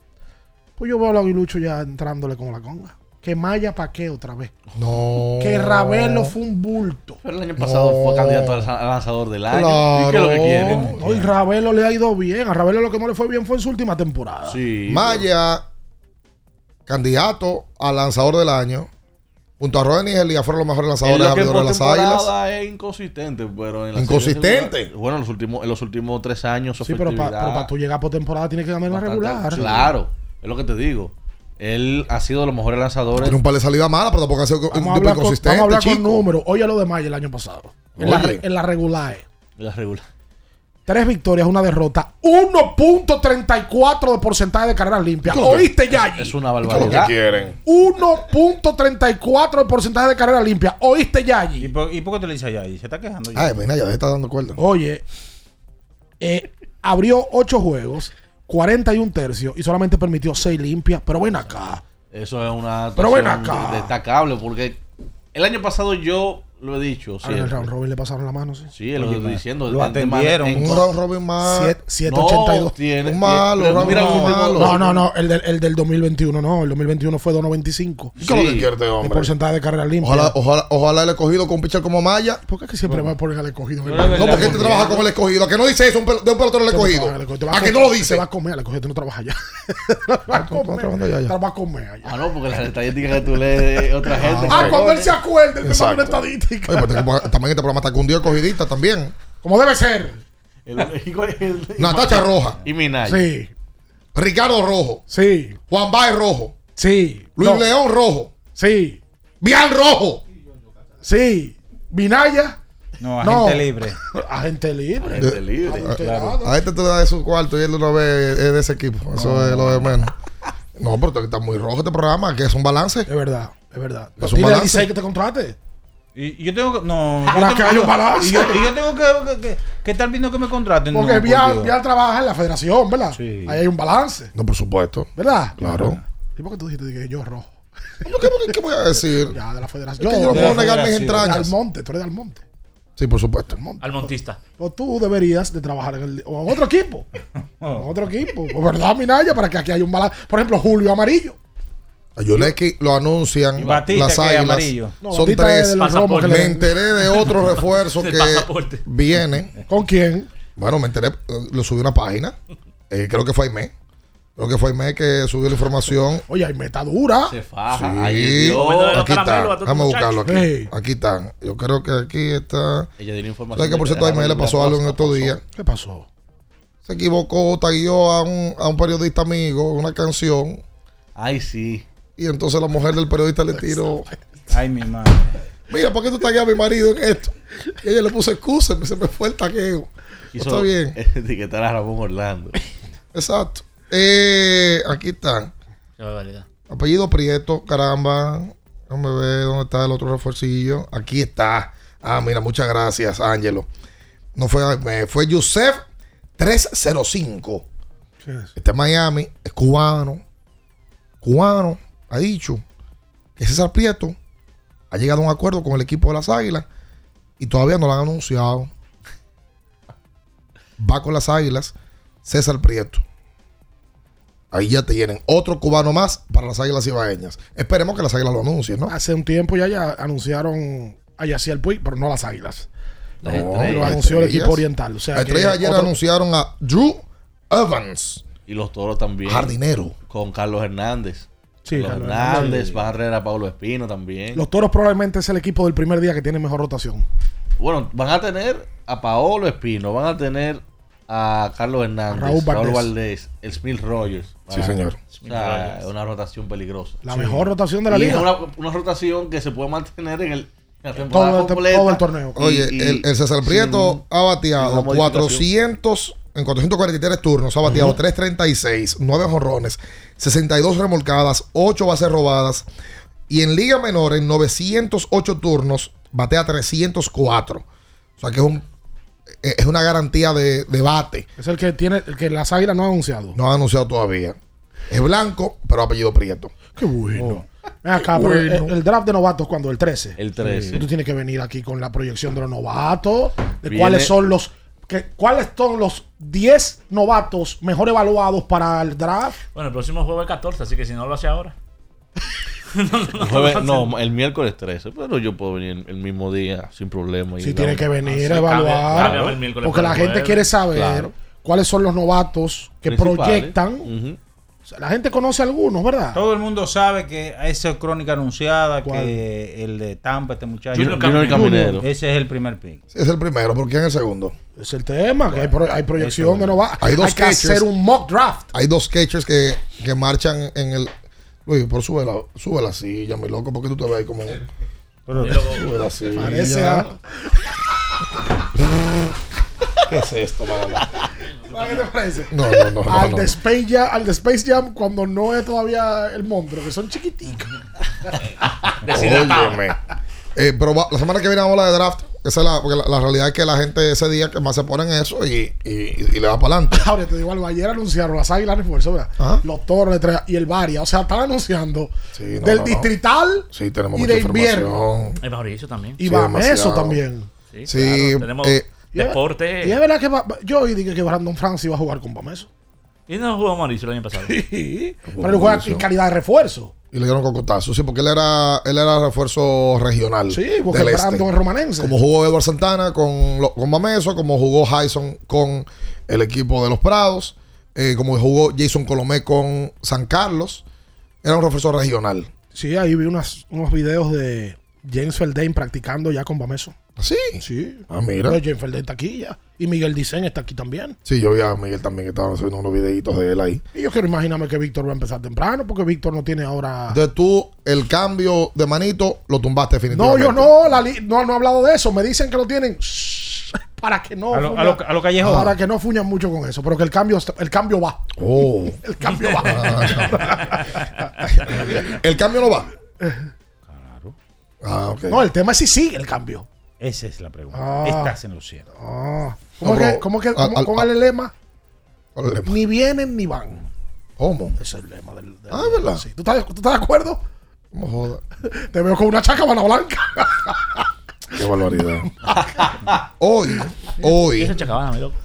Pues yo veo a Aguilucho ya entrándole como la conga. Que Maya pa' qué otra vez. No. Que Ravelo fue un bulto. Pero el año pasado No. fue candidato al al lanzador del año. Claro. ¿Y qué es lo que quieren? No, y Ravelo le ha ido bien. A Ravelo lo que no le fue bien fue en su última temporada. Sí. Maya, candidato al lanzador del año. Junto a Roden y Elia fueron los mejores lanzadores lo que en abridores de las águilas. es inconsistente, pero en la ¿Inconsistente? serie- bueno, en los últimos, en los últimos tres años Sí, pero para efectividad tú llegar por temporada tienes que ganar una regular. Claro, es lo que te digo. Él ha sido de los mejores lanzadores. Tiene un par de salidas malas, pero tampoco ha sido un Vamos a tipo hablar, con, inconsistente. vamos a hablar con números. Oye lo de Maya el año pasado. En, la, en la regular. La regular. Tres victorias, una derrota. 1.34 de porcentaje de carreras limpias. ¿Oíste, Yayi? Es una ¿Qué es lo barbaridad. que quieren? 1.34 de porcentaje de carreras limpias. ¿Oíste, ¿Y Yayi? por, ¿Y por qué te le dices allá? Y se está quejando. ya. Ay, mira, ya te está dando cuerda. Oye, eh, abrió 8 juegos, 41 tercios y solamente permitió 6 limpias. Pero ven acá. Eso es una Pero ven acá. destacable porque el año pasado yo lo he dicho. El siempre. round robin le pasaron la mano, sí. Sí, es lo que estoy diciendo. lo atendieron. en- Un round robin más. 782. No, tiene, Un malo, tiene- mira un malo. No, no, no, el del, el del 2021 no, el 2021 fue 2.95. ¿Qué es lo que Sí. quiere este porcentaje de carreras limpias. Ojalá, ojalá, ojalá el escogido con un pitcher como Maya. ¿Por qué es que siempre me ponen al escogido? Es No, porque este trabaja con el escogido. ¿A que no dice eso un pel- de un pelotero del escogido? ¿A que no lo dice? Te va a comer, al escogido tú no trabajas [laughs] allá. va a a comer allá. Ah, no, porque las estadísticas que tú lees de otra gente. Ah, cuando él se acuerde, él te manda una Exacto. Estadística. Oye, pues, este- también este programa está cundido escogidista también. Como debe ser. el- el- [laughs] Natacha Roja. Y Minaya. Sí, Ricardo Rojo. sí, Juan Baez Rojo. sí. Luis No, León Rojo. Sí, Bian Rojo. sí. Vinaya. No, No. agente libre. Agente libre. Gente libre. Agente A, libre. a este te da de su cuarto y él una vez es de ese equipo. Eso es lo de menos. No, pero está muy rojo este programa, que es un balance. Es verdad, es verdad. Es un balance. Que te contrate. Y yo tengo que. No. Para yo que tengo- haya un balance. Y yo, y yo tengo que, que, que- que estar viendo que me contraten. Porque no, por Vial. Vial trabaja en la federación, ¿verdad? Sí. Ahí hay un balance, No, por supuesto. ¿verdad? Claro. ¿Y por qué tú dijiste que yo rojo? ¿Yo ¿Qué, voy a decir? Ya, de la federación. Es que yo no puedo negar mis entrañas. Almonte, tú eres de Almonte. Sí, por supuesto. Al montista. Pues tú deberías de trabajar en, el, o en otro equipo. [laughs] en otro equipo. Pues, ¿Verdad, Minaya? Para que aquí haya un balance. Por ejemplo, Julio Amarillo. A Yuleki lo anuncian Batista, las que águilas. No, Son tres. que Me enteré de otro [laughs] refuerzo que pasaporte. viene. ¿Con quién? Bueno, me enteré, eh, lo subí a una página. Eh, creo que fue Aimé. Creo que fue Aimé que subió la información. Oye, hay meta dura. Se faja. Sí, aquí está. Vamos a buscarlo aquí. Aquí están. Yo creo que aquí está. Ella tiene información. ¿Sabes que por cierto a Aimé le pasó algo en estos días? ¿Qué pasó? Se equivocó, taguió a un, a un periodista amigo una canción. Ay, sí. Y entonces la mujer del periodista le tiró. Ay, mi madre. Mira, ¿por qué tú tagueas a mi marido en esto? Y ella le puso excusa, se me fue el tagueo. Hizo- Está bien. [laughs] Etiquetar a Ramón Orlando. Exacto. Eh, aquí. Qué barbaridad. Apellido Prieto, caramba. Déjame ver dónde está el otro refuercillo. Aquí está. Ah, mira, muchas gracias, Ángelo. No fue, me fue Yusef 305. Este es Miami, es cubano. Cubano, ha dicho que César Prieto ha llegado a un acuerdo con el equipo de las Águilas y todavía no lo han anunciado. Va con las Águilas, César Prieto. Ahí ya te tienen otro cubano más para las Águilas Ibaeñas. Esperemos que las Águilas lo anuncien, ¿no? Hace un tiempo ya, ya anunciaron a Yaciel Puig, pero no a las águilas. Las No, estrellas. Lo anunció el equipo oriental. O sea, Las que estrellas ayer otro- anunciaron a Drew Evans, Y los toros también. jardinero. Con Carlos Hernández. Sí, Carlos Hernández, Hernández. va a traer a Pablo Espino también. Los toros probablemente es el equipo del primer día que tiene mejor rotación. Bueno, van a tener a Paolo Espino, van a tener a Carlos Hernández, Raúl Raúl Valdés. Valdés, el Smith Rogers. Sí, señor. O sea, una rotación peligrosa. La mejor rotación de la Y es liga. una, una rotación que se puede mantener en, el, en la temporada Todo, el, completa. todo el torneo. Oye, y- el, el César Prieto ha bateado una modificación. 400 en 443 turnos, ha bateado 336, 9 jonrones, 62 remolcadas, 8 bases robadas. Y en Liga Menor, en 908 turnos, batea 304. O sea que es, un, es una garantía de, de bate. Es el que tiene, el que las águilas no han anunciado. No ha anunciado todavía. Es blanco, pero apellido Prieto. Qué bueno. Ven acá, bueno. el, el draft de novatos cuando el 13. El 13. Tú tienes que venir aquí con la proyección de los novatos, de Viene- cuáles son los que, cuáles son los 10 novatos mejor evaluados para el draft. Bueno, el próximo juego es 14, así que si no lo hace ahora. [laughs] Jueves- no, el miércoles 13, pero yo puedo venir el mismo día sin problema. y Si tiene que venir a cambia- evaluar. el porque por la gente jueves. quiere saber Claro. cuáles son los novatos que proyectan. Ujú. O sea, la gente conoce algunos, ¿verdad? Todo el mundo sabe que esa es crónica anunciada, ¿Cuál? que el de Tampa, este muchacho. Junior Junior Caminero. Ese es el primer pick. Sí, es el primero, ¿quién es el segundo? Es el tema, que hay, pro- hay proyección de novatos. Hay Hay, dos que catchers. hacer un mock draft. Hay dos catchers que, que marchan en el. Luis, por súbela, súbela así, ya mi loco, porque tú te ves ahí como. Súbela así. Parece ya. a- [laughs] ¿Qué es esto, mano? ¿Qué te parece? No, no, no, no, al, no. De Space Jam, al de Space Jam cuando no es todavía el monstruo, que son chiquiticos. [laughs] Óyeme. Eh, pero va- la semana que viene vamos a hablar de draft. Esa es la, porque la, la realidad es que la gente ese día que más se pone en eso y, y- y le va para adelante. [laughs] Ahora te digo algo, ayer anunciaron las águilas refuerzo, ¿verdad? Los toros y el Varia. O sea, están anunciando no, del no, no. distrital Sí, tenemos y de invierno. Hay Mauricio también. Y va eso también. Sí, Sí, claro. Tenemos eh, deporte. Y es verdad que va- yo dije que Brandon Francis iba a jugar con Bameso. Y no jugó Mauricio el año pasado. [laughs] Sí. Pero él juega en calidad de refuerzo. Y le dieron cocotazo. Sí, porque él era, él era refuerzo regional. Sí, porque este. Brandon es romanense. Como jugó Edward Santana con, con Mameso, como jugó Hyson con el equipo de los Prados, eh, como jugó Jason Colomé con San Carlos. Era un refuerzo regional. Sí, ahí vi unas, unos videos de James Feldane practicando ya con Bameso. ¿Sí? Sí. Ah, mira. Pero James Feldane está aquí ya. Y Miguel Dicen está aquí también. Sí, yo vi a Miguel también que estaba subiendo unos videitos de él ahí. Y yo quiero imaginarme que Víctor va a empezar temprano, porque Víctor no tiene ahora. Entonces tú, el cambio de manito, lo tumbaste No, definitivamente. yo no, la li- no, no he hablado de eso. Me dicen que lo tienen [laughs] para que no. A lo- fuñan- a lo- a lo callejón. Para que no fuñan mucho con eso, pero que el cambio, el cambio va. Oh. [laughs] El cambio va. [laughs] el cambio no va. Ah, ok. No, el tema es si sigue el cambio. Esa es la pregunta. Ah. Estás en lo cierto. Ah. ¿Cómo No, que, cómo que al- cómo- al- con el lema? Ni vienen ni van. ¿Cómo? Ese es el lema del. del- Ah, ¿verdad? Sí. ¿Tú, estás, ¿Tú estás de acuerdo? No joda. [laughs] Te veo con una chacabana blanca. [laughs] Qué barbaridad. hoy, hoy. ¿Qué es Chacabana, mi loco?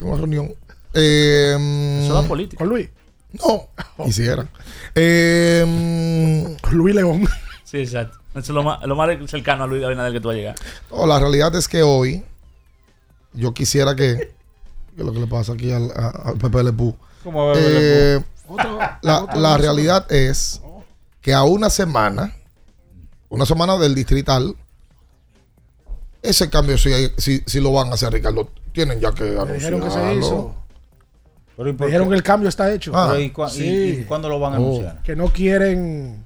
Una reunión. Eh, Eso da política. Con Luis. No, [laughs] quisiera. Eh, Luis León. Sí, exacto. Eso es lo más, lo más cercano a Luis Abinader que tú vas a llegar. no, la realidad es que hoy yo quisiera que. ¿Qué es lo que le pasa aquí al, a- al Pepe Le Pew? ¿Cómo va Pepe Le Eh, la, la realidad es que a una semana, una semana del distrital, ese cambio si, si, si lo van a hacer, Ricardo. Tienen ya que Me dijeron que se anunciarlo. hizo. Pero ¿y por Me dijeron que el cambio está hecho. Ah. Pero ¿y, cua- y- Sí. y cuándo lo van a Oh. anunciar? Que no quieren.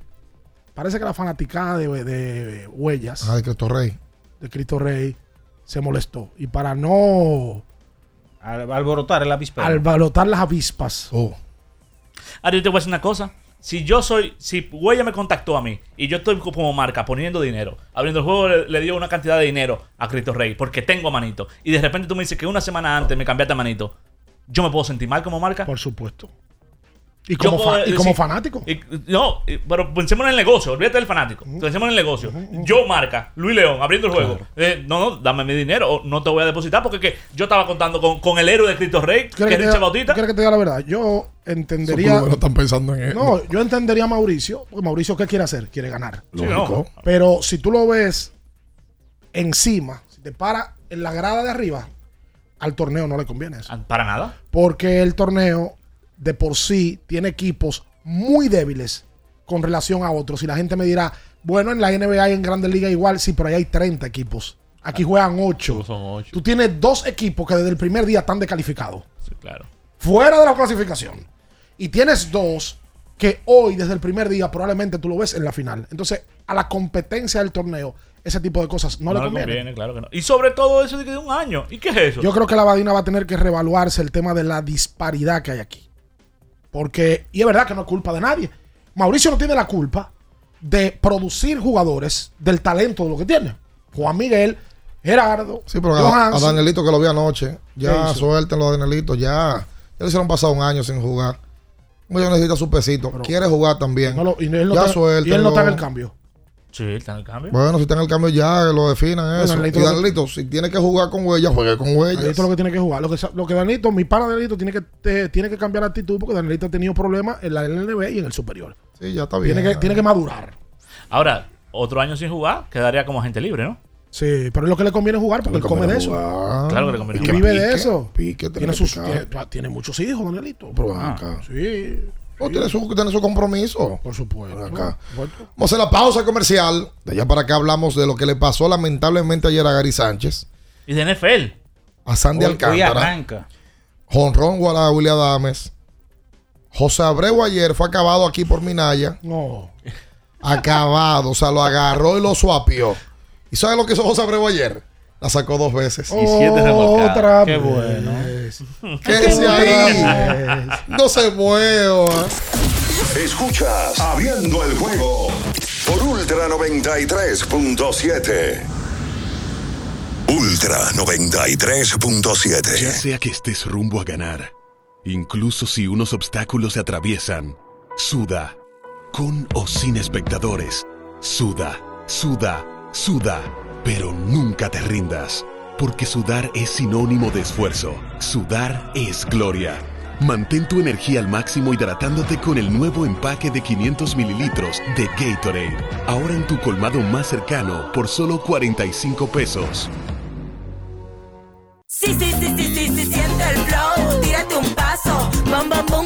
Parece que la fanaticada de, de huellas Ah, de Cristo Rey. de Cristo Rey se molestó. Y para no Al- alborotar el avispero. alborotar las avispas. Oh. Ahora yo te voy a decir una cosa. Si yo soy, si Huella me contactó a mí y yo estoy como marca poniendo dinero, abriendo el juego le, le dio una cantidad de dinero a Cristo Rey porque tengo a manito y de repente tú me dices que una semana antes me cambiaste a manito, yo me puedo sentir mal como marca. Por supuesto. Y como, puedo fa- y como fanático. y- no, y- pero pensemos en el negocio, olvídate del fanático. Pensemos en el negocio. Yo, marca, Luis León, abriendo el juego. Eh, no, no, dame mi dinero o no te voy a depositar porque que yo estaba contando con, con el héroe de Cristo Rey, que es ¿Quieres que, te Richard diga, Bautista. ¿quieres que te diga la verdad? Yo entendería. no están pensando en eso. No, yo entendería a Mauricio. Porque Mauricio, ¿qué quiere hacer? Quiere ganar. Lógico. Pero si tú lo ves encima, si te para en la grada de arriba, al torneo no le conviene eso. Para nada. Porque el torneo de por sí tiene equipos muy débiles con relación a otros. Y la gente me dirá, bueno, en la NBA y en Grandes Ligas igual, sí, pero ahí hay 30 equipos. Aquí juegan 8. Son ocho. Tú tienes dos equipos que desde el primer día están descalificados. Sí, claro. Fuera de la clasificación. Y tienes dos que hoy, desde el primer día, probablemente tú lo ves en la final. Entonces, a la competencia del torneo, ese tipo de cosas no, le conviene. claro que no. Y sobre todo eso de que de un año. ¿Y qué es eso? Yo creo que la Badina va a tener que reevaluarse el tema de la disparidad que hay aquí. Porque, y es verdad que no es culpa de nadie. Mauricio no tiene la culpa de producir jugadores del talento de lo que tiene. Juan Miguel, Gerardo, Sí, pero a, a. Danielito que lo vi anoche, ¿Qué ya suéltenlo a Danielito, ya. Ya le hicieron pasado un año sin jugar. Ya necesita su pesito. Quiere jugar también. No lo- y, él no ya está, y él no está en el cambio. Sí, está en el cambio. Bueno, si está en el cambio ya, que lo definan Bueno, eso. Danielito y que- si tiene que jugar con huellas, juegue con huellas. Danielito lo que tiene que jugar. Lo que, lo que Danielito, mi pana Danielito, tiene que, te- tiene que cambiar la actitud porque Danielito ha tenido problemas en la LNB y en el superior. Sí, ya está bien. Tiene que, tiene que madurar. Ahora, otro año sin jugar, quedaría como agente libre, ¿no? Sí, pero es lo que le conviene jugar porque él come de eso. Claro que le conviene Y jugar. vive de eso. pique, tiene, tiene sus, tiene, muchos hijos, Danielito. Pero Ah, acá. Sí. No, tiene, su, tiene su compromiso. Por supuesto. Vamos a hacer la pausa comercial. De allá para acá hablamos de lo que le pasó lamentablemente ayer a Gary Sánchez, Y de NFL. a Sandy Hoy- hoy Alcántara, arranca. Jonrón Guala William Adames. José Abreu ayer fue acabado aquí por Minaya. No. Acabado. O sea, lo agarró y lo suapió. ¿Y sabes lo que hizo José Abreu ayer? La sacó dos veces. Y siete remolcadas. Otra Qué vez. bueno. Quédese ahí. No se mueva. Escuchas Abriendo el juego por Ultra 93.7. Ultra 93.7. Ya sea que estés rumbo a ganar, incluso si unos obstáculos se atraviesan, suda, con o sin espectadores, suda, suda, suda, pero nunca te rindas, porque sudar es sinónimo de esfuerzo, sudar es gloria. Mantén tu energía al máximo hidratándote con el nuevo empaque de 500 mililitros de Gatorade, ahora en tu colmado más cercano por solo 45 pesos. Sí, sí, sí, sí, sí, sí, siente el flow, tírate un paso, bom, bom, bom,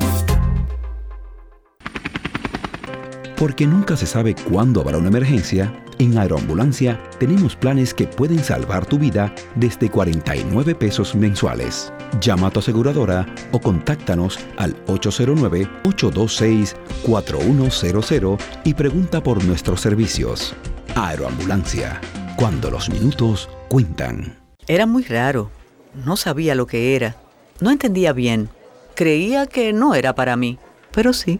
Porque nunca se sabe cuándo habrá una emergencia, en Aeroambulancia tenemos planes que pueden salvar tu vida desde 49 pesos mensuales. Llama a tu aseguradora o contáctanos al 809-826-4100 y pregunta por nuestros servicios. Aeroambulancia, cuando los minutos cuentan. Era muy raro. No sabía lo que era. No entendía bien. Creía que no era para mí, pero sí.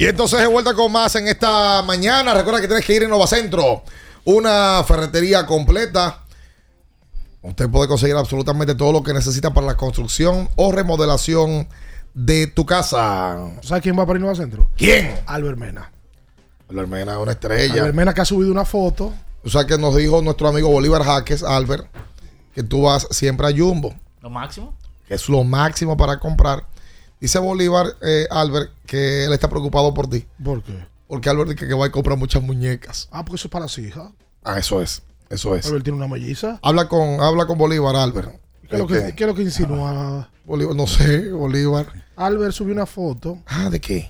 Y entonces de vuelta con más en esta mañana. Recuerda que tienes que ir en Novacentro, una ferretería completa. Usted puede conseguir absolutamente todo lo que necesita para la construcción o remodelación de tu casa. ¿Sabes quién va para Innova Centro? ¿Quién? Albert Mena. Albert Mena es una estrella. Albert Mena que ha subido una foto. O sea que nos dijo nuestro amigo Bolívar Jaques, Albert, que tú vas siempre a Jumbo, ¿Lo máximo? que es lo máximo para comprar. Dice Bolívar, eh, Albert, que él está preocupado por ti. ¿Por qué? Porque Albert dice que va a comprar muchas muñecas. Ah, porque eso es para las hijas. Ah, eso es. Eso es. Albert tiene una melliza. Habla con, habla con Bolívar, Albert. ¿Qué es lo que, Este, qué es lo que insinúa? Bolívar, no sé, Bolívar. Albert subió una foto. Ah, ¿de qué?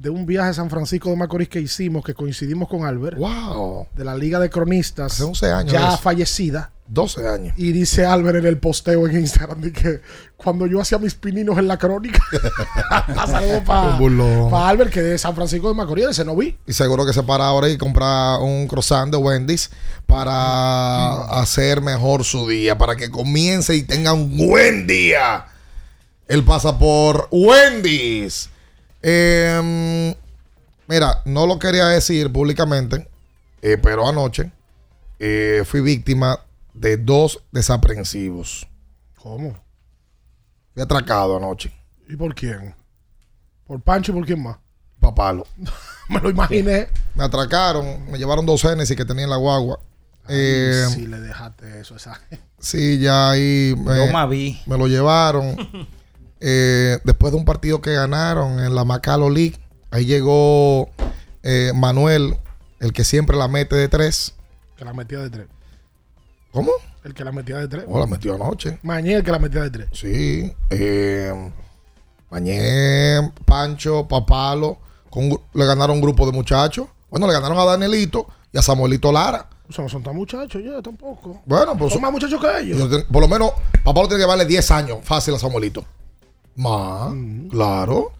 De un viaje a San Francisco de Macorís que hicimos, que coincidimos con Albert. ¡Wow! De la Liga de Cronistas. Hace 11 años Ya fallecida. 12 años. Y dice Albert en el posteo en Instagram de que cuando yo hacía mis pininos en la crónica. [laughs] [laughs] Saludos para burlón. Albert, que de San Francisco de Macorís, de Cenoví. Y seguro que se para ahora y compra un croissant de Wendy's para hacer mejor su día, para que comience y tenga un buen día. Él pasa por Wendy's. Em, mira, no lo quería decir públicamente, eh, pero anoche eh, fui víctima de dos desaprensivos. ¿Cómo? Fui atracado anoche. ¿Y por quién? ¿Por Pancho y por quién más? Papalo. [laughs] Me lo imaginé. Me atracaron, me llevaron dos Genesis que tenía en la guagua. Eh, si le dejaste eso a esa Sí, ya ahí me, Yo me vi. me lo llevaron. [laughs] Eh, después de un partido que ganaron en la Macalo League, ahí llegó eh, Manuel, el que siempre la mete de tres. Que la metía de tres. ¿Cómo? El que la metía de tres. Oh, la metió anoche. Mañé el que la metía de tres. Sí. Eh, Mañé, Pancho, Papalo. con le ganaron un grupo de muchachos. Bueno, le ganaron a Danielito y a Samuelito Lara. O sea, no son tan muchachos ya tampoco. Bueno, pero son más muchachos que ellos. Yo por lo menos, Papalo tiene que darle 10 años fácil a Samuelito. Más, claro.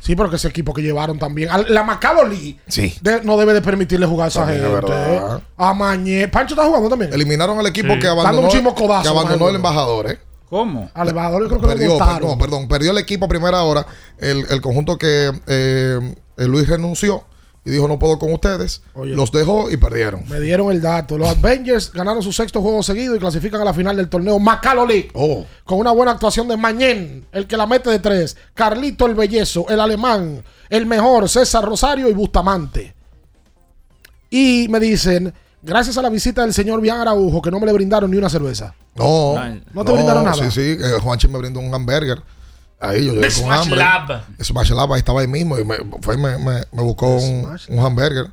Sí, pero que ese equipo que llevaron también. a La Macaloli Sí. no debe de permitirle jugar a esa También gente. verdad. A Mañé. Pancho está jugando también. Eliminaron al equipo Sí. que Dando abandonó, un chismo codazo, que abandonó el embajador, ¿eh? ¿Cómo? Al embajador yo creo que Perdió, lo no, perdón, perdió el equipo a primera hora. El, el conjunto que eh, eh, Luis renunció y dijo no puedo con ustedes. Oye. los dejó y perdieron. Me dieron el dato. Los Avengers ganaron su sexto juego seguido y clasifican a la final del torneo Macaloli. Oh. Con una buena actuación de Mañén, el que la mete de tres. Carlito el Bellezo, el alemán, el mejor, César Rosario y Bustamante. Y me dicen, gracias a la visita del señor Bian Araujo, que no me le brindaron ni una cerveza. No, ¿No te brindaron nada? Sí, sí, eh, Juanchi me brindó un hamburger. Ahí yo llegué The con Smash hambre. Lab. Smash Lab, ahí estaba ahí mismo y me, fue y me, me- me buscó un, un hamburger.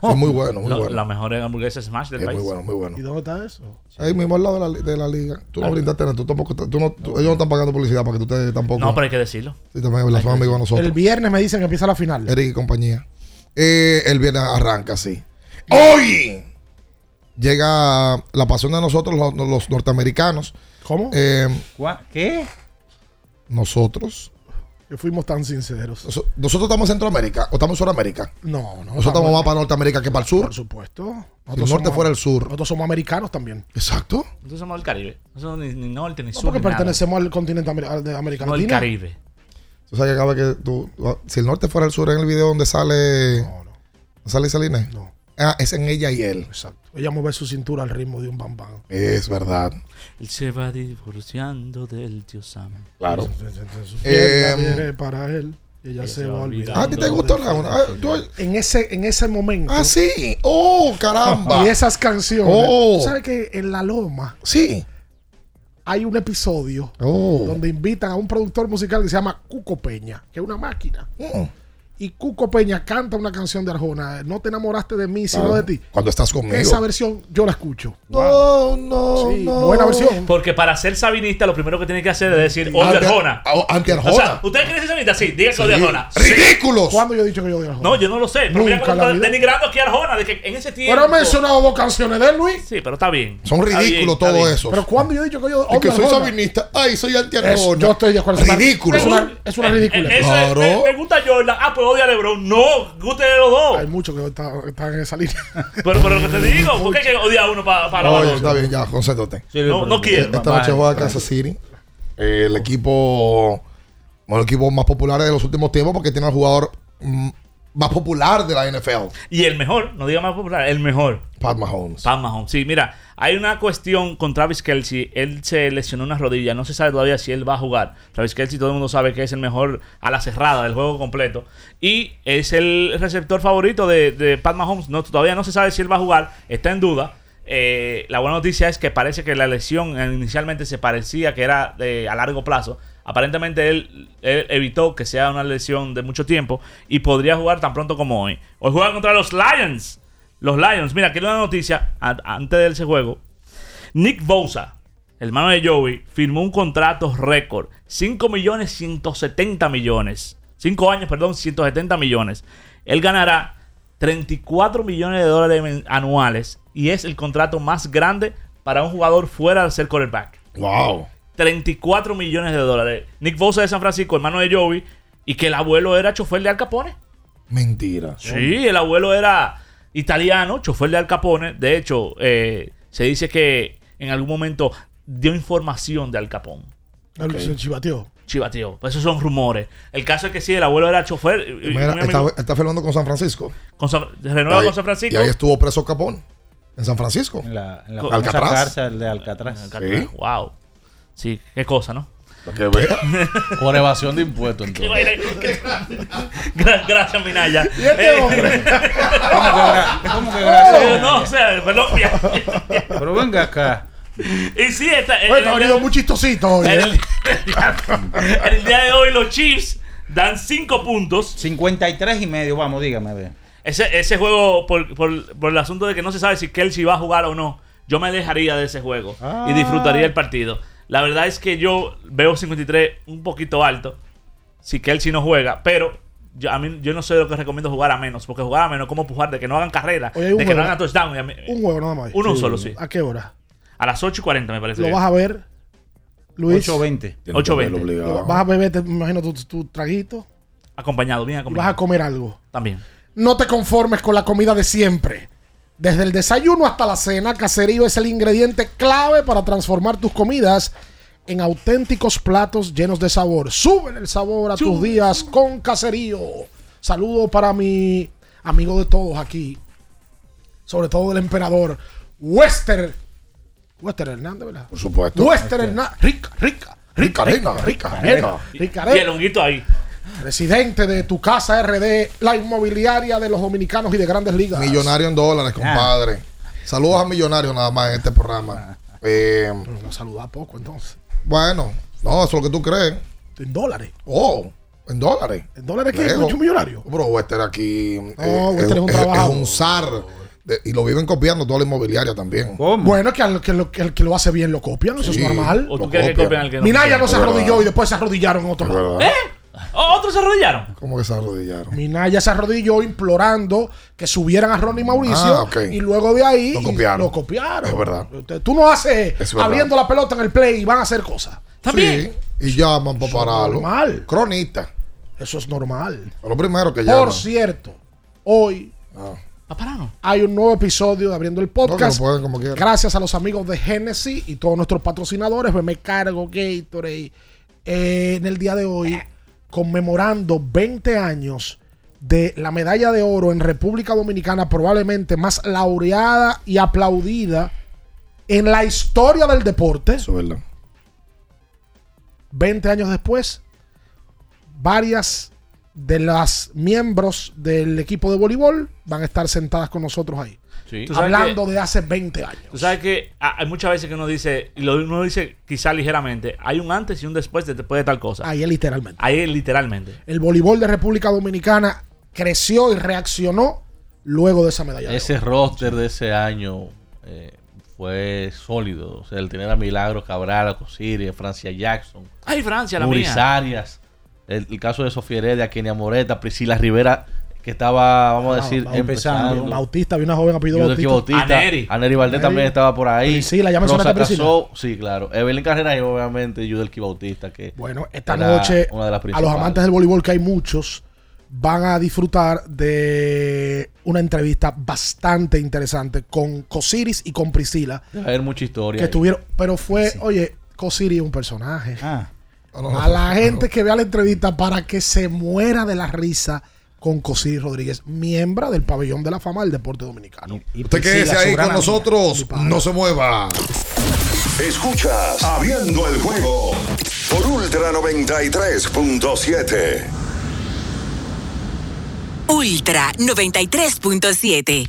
Fue muy bueno, muy Lo- bueno. La mejor hamburguesa Smash del Es país. muy bueno, muy bueno. ¿Y dónde está eso? Ahí mismo al lado de la, li- de la liga. Tú no Ah. brindaste nada, tú tampoco, tú no, tú- ellos no están pagando publicidad para que tú te tampoco. No, pero hay que decirlo. Sí, también la son amigos de nosotros. El viernes me dicen que empieza la final. Eric y compañía. Eh, el viernes arranca, sí. Hoy llega la pasión de nosotros, los, los norteamericanos. ¿Cómo? Eh, ¿Cuá- ¿Qué? Nosotros. Que fuimos tan sinceros. Noso- Nosotros estamos en Centroamérica o estamos en Sudamérica. No, no. Nosotros estamos más para Norteamérica que para el sur. Por supuesto. Si el Nosotros norte somos- fuera el sur. Nosotros somos americanos también. Exacto. Nosotros somos del Caribe. No somos ni, ni norte, ni No, sur. porque ni nada. pertenecemos al continente amer- al de América Somos del Latina. Caribe. Tú sabes que cada vez que tú. Si el norte fuera el sur en el video donde sale. No, no. ¿Sale Saline? No. Ah, es en ella y él. Exacto. Ella mueve su cintura al ritmo de un bam bam. Es verdad. Él se va divorciando del tío Sam. Claro. Eh, viene para él. Y ella se va a olvidar. ¿A ti te gustó la una? Ah, En ese, en ese momento. Ah, sí. Oh, caramba. [laughs] Y esas canciones. Oh. ¿Tú ¿Sabes que en La Loma Sí. hay un episodio Oh. donde invitan a un productor musical que se llama Cuco Peña, que es una máquina? Mm. Y Cuco Peña canta una canción de Arjona, No te enamoraste de mí, sino Ah, de ti. Cuando estás conmigo. Esa versión yo la escucho. No, no, Sí, no. buena versión. Porque para ser sabinista, lo primero que tiene que hacer es decir o de Ante- Arjona. o- sea, ¿ustedes quieren ser sabinista? Sí, digan que o de Arjona. Sí. ¡Ridículos! ¿Cuándo yo he dicho que yo de Arjona? No, yo no lo sé. Pero mira Nunca cómo en la está denigrando aquí a Arjona. De que en ese tiempo. Pero he mencionado dos canciones de él, Luis. Sí, pero está bien. Son ridículos está todo bien. eso. Pero ¿cuándo yo he dicho que yo Y que odio soy Arjona? sabinista. Ay, soy Es- anti-Arjona. yo estoy de acuerdo. Ridículo. Es una, es una ridícula. Claro. me, me gusta Jordan. Ah, pues odia a LeBron. No, guste de los dos. Hay muchos que están, en esa línea. [laughs] Pero, pero lo que te digo, ¿por qué hay que odiar a uno para Oye, los está bien, ya, concéntrate. No, no quiero. Esta noche juega Kansas City. Eh, el equipo. Bueno, el equipo más popular de los últimos tiempos porque tiene al jugador mm, más popular de la NFL, Y el mejor, no diga más popular, el mejor. Pat Mahomes. Pat Mahomes. Sí, mira, hay una cuestión con Travis Kelsey. Él se lesionó una rodilla. No se sabe todavía si él va a jugar. Travis Kelsey, todo el mundo sabe que es el mejor a la cerrada del juego completo. Y es el receptor favorito de, de Pat Mahomes. No, todavía no se sabe si él va a jugar. Está en duda. Eh, la buena noticia es que parece que la lesión inicialmente se parecía que era de, a largo plazo. Aparentemente él, evitó que sea una lesión de mucho tiempo y podría jugar tan pronto como hoy. Hoy juega contra los Lions. Los Lions, mira, aquí hay una noticia antes de ese juego. Nick Bosa, hermano de Joey, firmó un contrato récord: 5 millones 170 millones 5 años, perdón, 170 millones. Él ganará 34 millones de dólares anuales y es el contrato más grande para un jugador fuera de ser quarterback. Wow. 34 millones de dólares. Nick Bosa de San Francisco, hermano de Joey, y que el abuelo era chofer de Al Capone. Mentira. Sí, el abuelo era italiano, chofer de Al Capone. De hecho, eh, se dice que en algún momento dio información de Al Capone. El- Se chivateó. Chivateo. Pues esos son rumores. El caso es que sí, el abuelo era chofer. Mira, está, filmando con San Francisco. con San- renueva ahí- con San Francisco. Y ahí estuvo preso Capón. En San Francisco. En la, en la Alcatraz. cárcel de Alcatraz. Alcatraz. Wow. Sí, qué cosa, ¿no? Que vea. [laughs] Por evasión de impuestos, [laughs] Qué entonces. [laughs] Gracias, Minaya. ¿Y este Eh, hombre? ¿Cómo que, gra- cómo que gracias? eh, no, o sea, perdón. Pero venga acá. y sí, está, en, Bueno, ha el, venido muy chistosito hoy. en ¿eh? el- el día de hoy los Chiefs dan 5 puntos. 53 y medio, vamos, dígame, a ver. Ese, ese juego, por, por- por el asunto de que no se sabe si Kelsey va a jugar o no, yo me alejaría de ese juego Ah. y disfrutaría el partido. La verdad es que yo veo 53 un poquito alto si Kelsey no juega, pero yo, a mí, yo no sé lo que recomiendo jugar a menos, porque jugar a menos es como pujar de que no hagan carrera, Oye, de que no juego. hagan touchdown. y a mí- Un huevo nada más. Uno solo, sí. ¿A qué hora? A las 8 y 40 me parece. ¿Lo bien. vas a ver, Luis? 8.20. 8.20. Lo- ¿Vas a beber, te- me imagino, tu, tu traguito? Acompañado, bien ¿Y acompañado. vas a comer algo? También. No te conformes con la comida de siempre. Desde el desayuno hasta la cena, Caserío es el ingrediente clave para transformar tus comidas en auténticos platos llenos de sabor. Sube el sabor a tus días con Caserío. Saludo para mi amigo de todos aquí, sobre todo del emperador Wester. Wester Hernández, ¿verdad? Por supuesto. Wester Hernández. Rica, rica, rica, rica, rica, arena, rica, Y el honguito ahí. Presidente de tu casa RD, la inmobiliaria de los dominicanos y de grandes ligas. Millonario en dólares, compadre. Saludos a Millonarios nada más en este programa. Eh, No saluda poco entonces. bueno, no, eso es lo que tú crees. En dólares. Oh, en dólares. ¿En dólares qué? Lejos. ¿Mucho millonario? Pero Wester aquí eh, No, Wester es un es, trabajador. un zar. de- y lo viven copiando toda la inmobiliaria también. ¿Cómo? Bueno, que, al- que lo, que el que lo hace bien lo copian, eso Sí. es normal. ¿O tú quieres que copian. al que no? Minaya no se Es arrodilló y después se arrodillaron en otro Es lado. verdad. ¿Eh? ¿O ¿Otros se arrodillaron? ¿Cómo que se arrodillaron? Minaya se arrodilló implorando que subieran a Ronnie Mauricio Ah, ok. y luego de ahí Lo copiaron. lo copiaron. Es verdad. Tú no haces abriendo la pelota en el play y van a hacer cosas. También. Sí, y llaman para Eso es pararlo. normal. Cronista. Eso es normal. Lo primero que llaman. Por cierto, hoy Ah. Papararon. hay un nuevo episodio de Abriendo el No, Podcast. pueden como quieran. Gracias a los amigos de Genesis y todos nuestros patrocinadores, me cargo Gatorade. eh, en el día de hoy, conmemorando 20 años de la medalla de oro en República Dominicana, probablemente más laureada y aplaudida en la historia del deporte. Eso es verdad. 20 años después, varias de las miembros del equipo de voleibol van a estar sentadas con nosotros ahí. Sí. Hablando de hace 20 años. Tú sabes que hay muchas veces que uno dice, y lo uno dice quizá ligeramente, hay un antes y un después de después de tal cosa. Ahí es literalmente. Ahí es literalmente. El voleibol de República Dominicana creció y reaccionó luego de esa medalla. Ese roster de ese año eh, fue sólido. O sea, el tener a Milagro Cabral, a Cosiri, a Francia Jackson, Ay, Francia, la mía. El, el caso de Sofía Heredia, Kenia Moreta, Priscila Rivera, que estaba, vamos a Ah, decir, Bautista, empezando. Bautista, había una joven apellido Yudelki Bautista. Bautista, Aneri. Aneri Valdés también estaba por ahí. Priscila, ya Rosa mencionaste a Priscila. Casó, sí, claro. Evelyn Carrera y obviamente Yudelki Bautista, que Bueno, esta era noche una de las a los amantes del voleibol, que hay muchos, van a disfrutar de una entrevista bastante interesante con Cosiris y con Priscila, Va a haber mucha historia. que ahí. estuvieron, pero fue, oye, Cosiris es un personaje. Ah, a la gente que vea la entrevista para que se muera de la risa con Cosiris Rodríguez, miembro del pabellón de la fama del deporte dominicano. y Usted Priscila, quédese ahí con nosotros. No se mueva. Escuchas Abriendo el juego por Ultra 93.7. Ultra 93.7.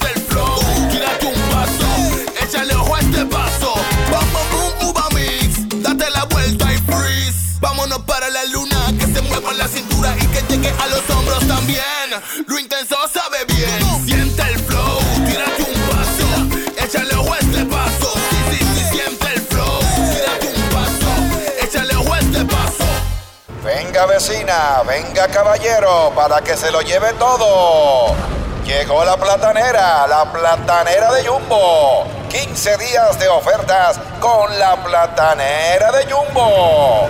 la cintura y que llegue a los hombros también. Lo intenso sabe bien. Siente el flow. Tírate un paso. Échale ojo a este paso. Sí, sí, sí, siente el flow. Tírate un paso. Échale ojo a este paso. Venga vecina, venga caballero, para que se lo lleve todo. Llegó la platanera, la platanera de Jumbo. 15 días de ofertas con la platanera de Jumbo.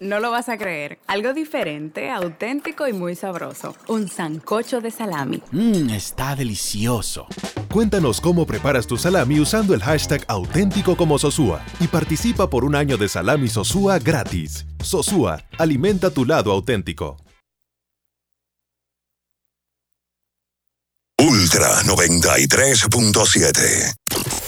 No lo vas a creer. Algo diferente, auténtico y muy sabroso. Un sancocho de salami. Mmm, está delicioso. Cuéntanos cómo preparas tu salami usando el hashtag auténtico como Sosúa y participa por un año de salami Sosúa gratis. Sosúa, alimenta tu lado auténtico. Ultra 93.7.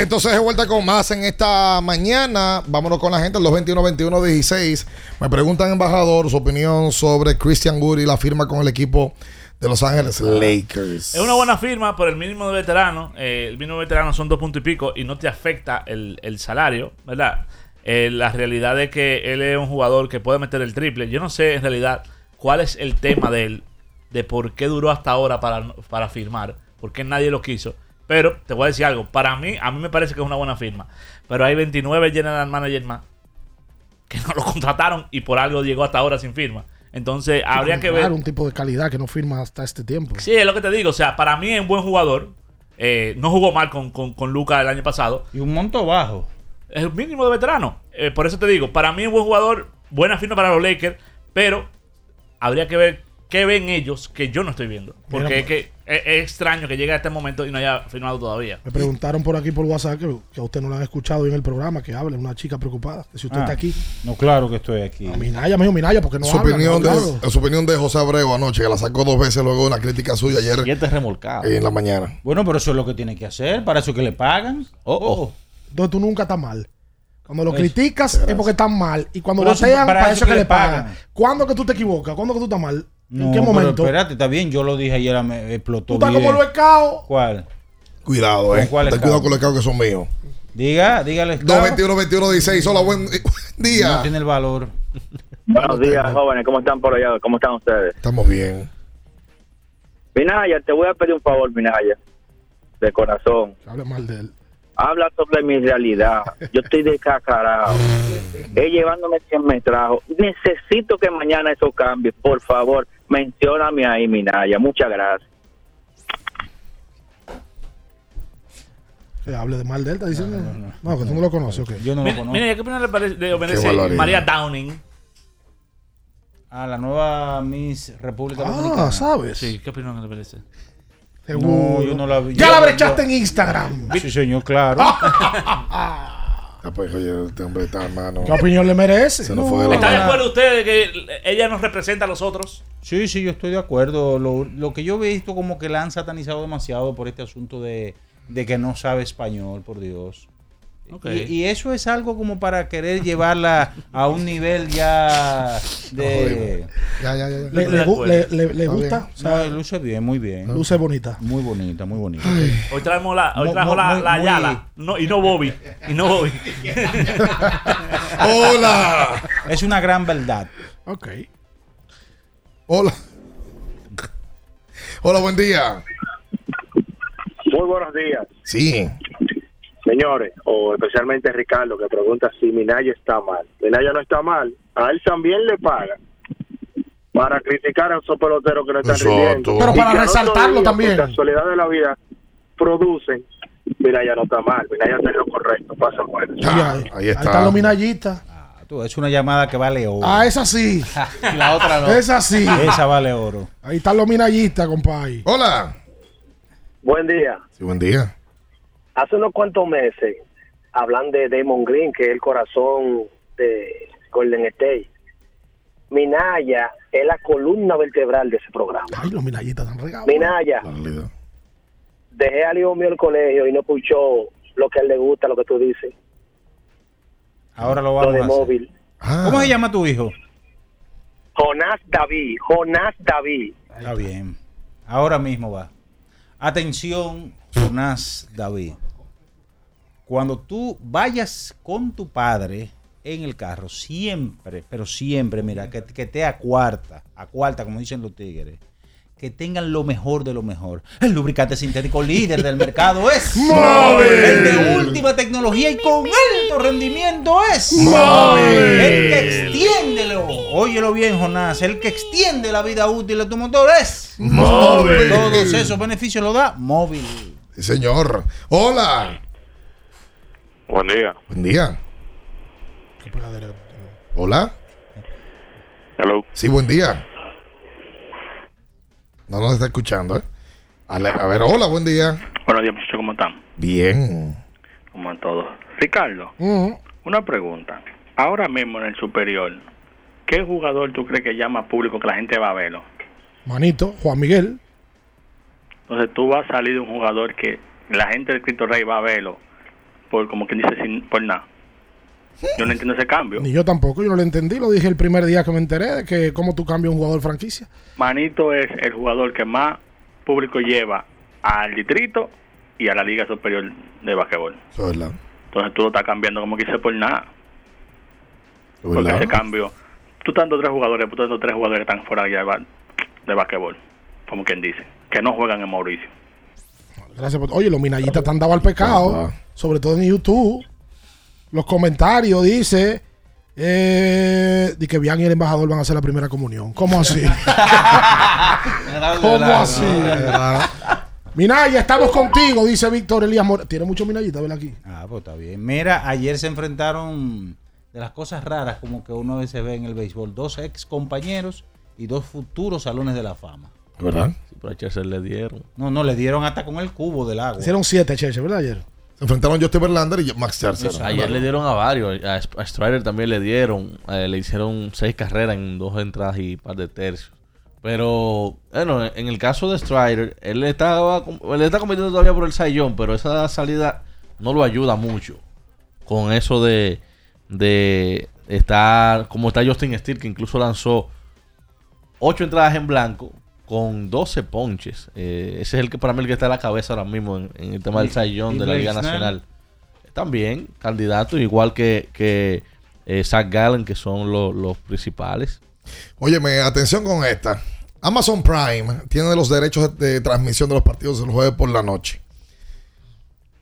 Entonces de vuelta con más en esta mañana. Vámonos con la gente, los 21-21-16. Me preguntan, embajador, su opinión sobre Christian Wood y la firma con el equipo de Los Ángeles Lakers. Es una buena firma por el mínimo de veterano. Eh, el mínimo de veterano son dos puntos y pico y no te afecta el, el salario, ¿verdad? Eh, la realidad es que él es un jugador que puede meter el triple. Yo no sé en realidad cuál es el tema de él, de por qué duró hasta ahora para, para firmar, por qué nadie lo quiso. Pero te voy a decir algo, para mí, a mí me parece que es una buena firma. Pero hay 29 general managers más que no lo [laughs] contrataron y por algo llegó hasta ahora sin firma. Entonces, habría que ver. Un tipo de calidad que no firma hasta este tiempo. Sí, es lo que te digo. O sea, para mí es un buen jugador. Eh, no jugó mal con, con, con Luca el año pasado. Y un monto bajo. Es el mínimo de veterano. Eh, por eso te digo, para mí es un buen jugador. Buena firma para los Lakers. Pero habría que ver qué ven ellos que yo no estoy viendo. Porque Mira, es que es, es extraño que llegue a este momento y no haya firmado todavía. Me preguntaron por aquí por WhatsApp que, que a usted no lo han escuchado en el programa, que hable, una chica preocupada. Que si usted Ah, está aquí. No, claro que estoy aquí. Minaya, me dijo Minaya, porque no su, habla, opinión no, de, claro. su opinión de José Abreu anoche, que la sacó dos veces luego de una crítica suya ayer. remolcado. En la mañana. Bueno, pero eso es lo que tiene que hacer. Para eso que le pagan. Entonces tú nunca estás mal. Cuando lo Eso. criticas es porque están mal. Y cuando batean, para para, eso que que le le pagan. pagan. ¿Cuándo que tú te equivocas? ¿Cuándo que tú estás mal? ¿En No, qué pero momento? espérate, está bien. Yo lo dije ayer, me explotó. Tú estás como lo escao. ¿Cuál? Cuidado, eh. ¿Con cuál Ten cuidado con los escados que son míos. Diga, dígale. 221 21 16 Hola, buen [laughs] día. No tiene el valor. Buenos [laughs] días, jóvenes. ¿Cómo están por allá? ¿Cómo están ustedes? Estamos bien. Minaya, te voy a pedir un favor, Minaya. De corazón. Habla mal de él. Habla sobre mi realidad. Yo estoy descacarado. Él llevándome 100 me trajo. Necesito que mañana eso cambie. Por favor, mencióname ahí, Minaya. Muchas gracias. Que hable de mal de él, está diciendo. No, que tú no lo conoces, ok. Yo no Mira, mira, ¿qué opinión le parece de obedece barbaridad. María Downing? Ah, la nueva Miss República Dominicana. Ah, ¿sabes? Sí, ¿qué opinión le parece? No, yo no la vi. Ya Yo- la yo- brechaste en Instagram. Sí, señor, claro. [laughs] Ah, pues, oye, este hombre está, hermano. ¿Qué opinión le merece? Se nos fue de la ¿Está de acuerdo usted de que ella nos representa a los otros? Sí, sí, yo estoy de acuerdo. Lo, lo que yo he visto como que la han satanizado demasiado por este asunto de, de que no sabe español, por Dios. Y, y eso es algo como para querer [laughs] llevarla a un nivel ya de... Ya, ya, ya. ya. ¿Le, le gu- le- le- le Está gusta? bien. O sea, No, luce bien, muy bien. luce bonita. Muy bonita, muy bonita. Hoy traemos la, hoy trajo la, muy- la muy- Ayala. No, y no Bobby. Y no Bobby. [laughs] Hola. Es una gran verdad. Ok. Hola. Hola, buen día. Muy buenos días. Sí. Señores, o especialmente Ricardo, que pregunta si Minaya está mal. Minaya no está mal. A él también le pagan para criticar a esos peloteros que no están Exacto. rindiendo. Pero Y para resaltarlo también. Por casualidad de la vida, producen. Minaya no está mal. Minaya está en lo correcto. Pasa bueno. Sí, ahí, ahí está. están los minallistas. Ah, tú, es una llamada que vale oro. Ah, esa sí. [laughs] La otra no. Esa sí. Esa vale oro. Ahí están los minallistas, compadre. Hola. Buen día. Sí, buen día. Hace unos cuantos meses hablan de Damon Green, que es el corazón de Golden State. Minaya es la columna vertebral de ese programa. Ay, los minallistas están regados. Minaya, dejé al hijo mío el colegio y no escuchó lo que a él le gusta, lo que tú dices, Ahora lo lo vamos de a hacer. móvil. Ah. ¿Cómo se llama tu hijo? Jonás David, Jonás David. Está bien. Ahora mismo va. Atención, Jonás David. Cuando tú vayas con tu padre en el carro, siempre, pero siempre, mira, que, que te acuarta, acuarta, como dicen los tigres, que tengan lo mejor de lo mejor. El lubricante sintético líder del mercado es Móvil. El de última tecnología y con alto rendimiento es Móvil. El que extiende, lo- óyelo bien, Jonás, el que extiende la vida útil de tu motor es Móvil. Todos esos beneficios lo da móvil. Señor. Hola. Buen día. Buen día. Hola. Hello. Sí, buen día. No nos está escuchando, ¿eh? A ver, hola, buen día. Buenos días, muchachos, ¿cómo están? Bien. ¿Cómo están todos? Ricardo, una pregunta. Ahora mismo en el superior, ¿qué jugador tú crees que llama público que la gente va a verlo? Manito, Juan Miguel. Entonces tú vas a salir de un jugador que la gente del Cristo Rey va a verlo por como quien dice sin por nada. Yo no entiendo ese cambio. Ni yo tampoco, yo no lo entendí. Lo dije el primer día que me enteré de que cómo tú cambias un jugador franquicia. Manito es el jugador que más público lleva al distrito y a la liga superior de basquetbol. Eso es verdad. Entonces tú lo estás cambiando como que dice por nada. Es Porque ese cambio, tú estás dando tres jugadores, tú estás dando tres jugadores que están fuera ya de, de basquetbol, como quien dice, que no juegan en Mauricio. Gracias por... Oye, los minallistas están dados al pecado. Sobre todo en YouTube. Los comentarios dice... Eh, de que Bian y el embajador van a hacer la primera comunión. ¿Cómo así? [laughs] ¿Cómo así? Minaya, estamos contigo, dice Víctor Elías Moreno. Tiene mucho minallita, ¿verdad? Aquí. Ah, pues está bien. Mira, ayer se enfrentaron de las cosas raras como que uno a veces ve en el béisbol. Dos ex compañeros y dos futuros salones de la fama. ¿Verdad? Sí, pero a Chelsea le dieron. No, no, le dieron hasta con el cubo del agua. Hicieron siete, Cheche, ¿verdad? Ayer. Se enfrentaron Justin Verlander y Max Scherzer. Ayer le dieron a varios. A, a Strider también le dieron. eh, le hicieron seis carreras en dos entradas y par de tercios. Pero, bueno, en el caso de Strider, él estaba él está compitiendo todavía por el Sayón, pero esa salida no lo ayuda mucho con eso de, de estar como está Justin Steele, que incluso lanzó ocho entradas en blanco con 12 ponches. Eh, ese es el que para mí el que está a la cabeza ahora mismo en, en el tema del sayón de la Liga. Nacional. También candidato, igual que, que eh, Zach Gallen, que son lo- los principales. Óyeme, atención con esta. Amazon Prime tiene los derechos de, de transmisión de los partidos el jueves por la noche.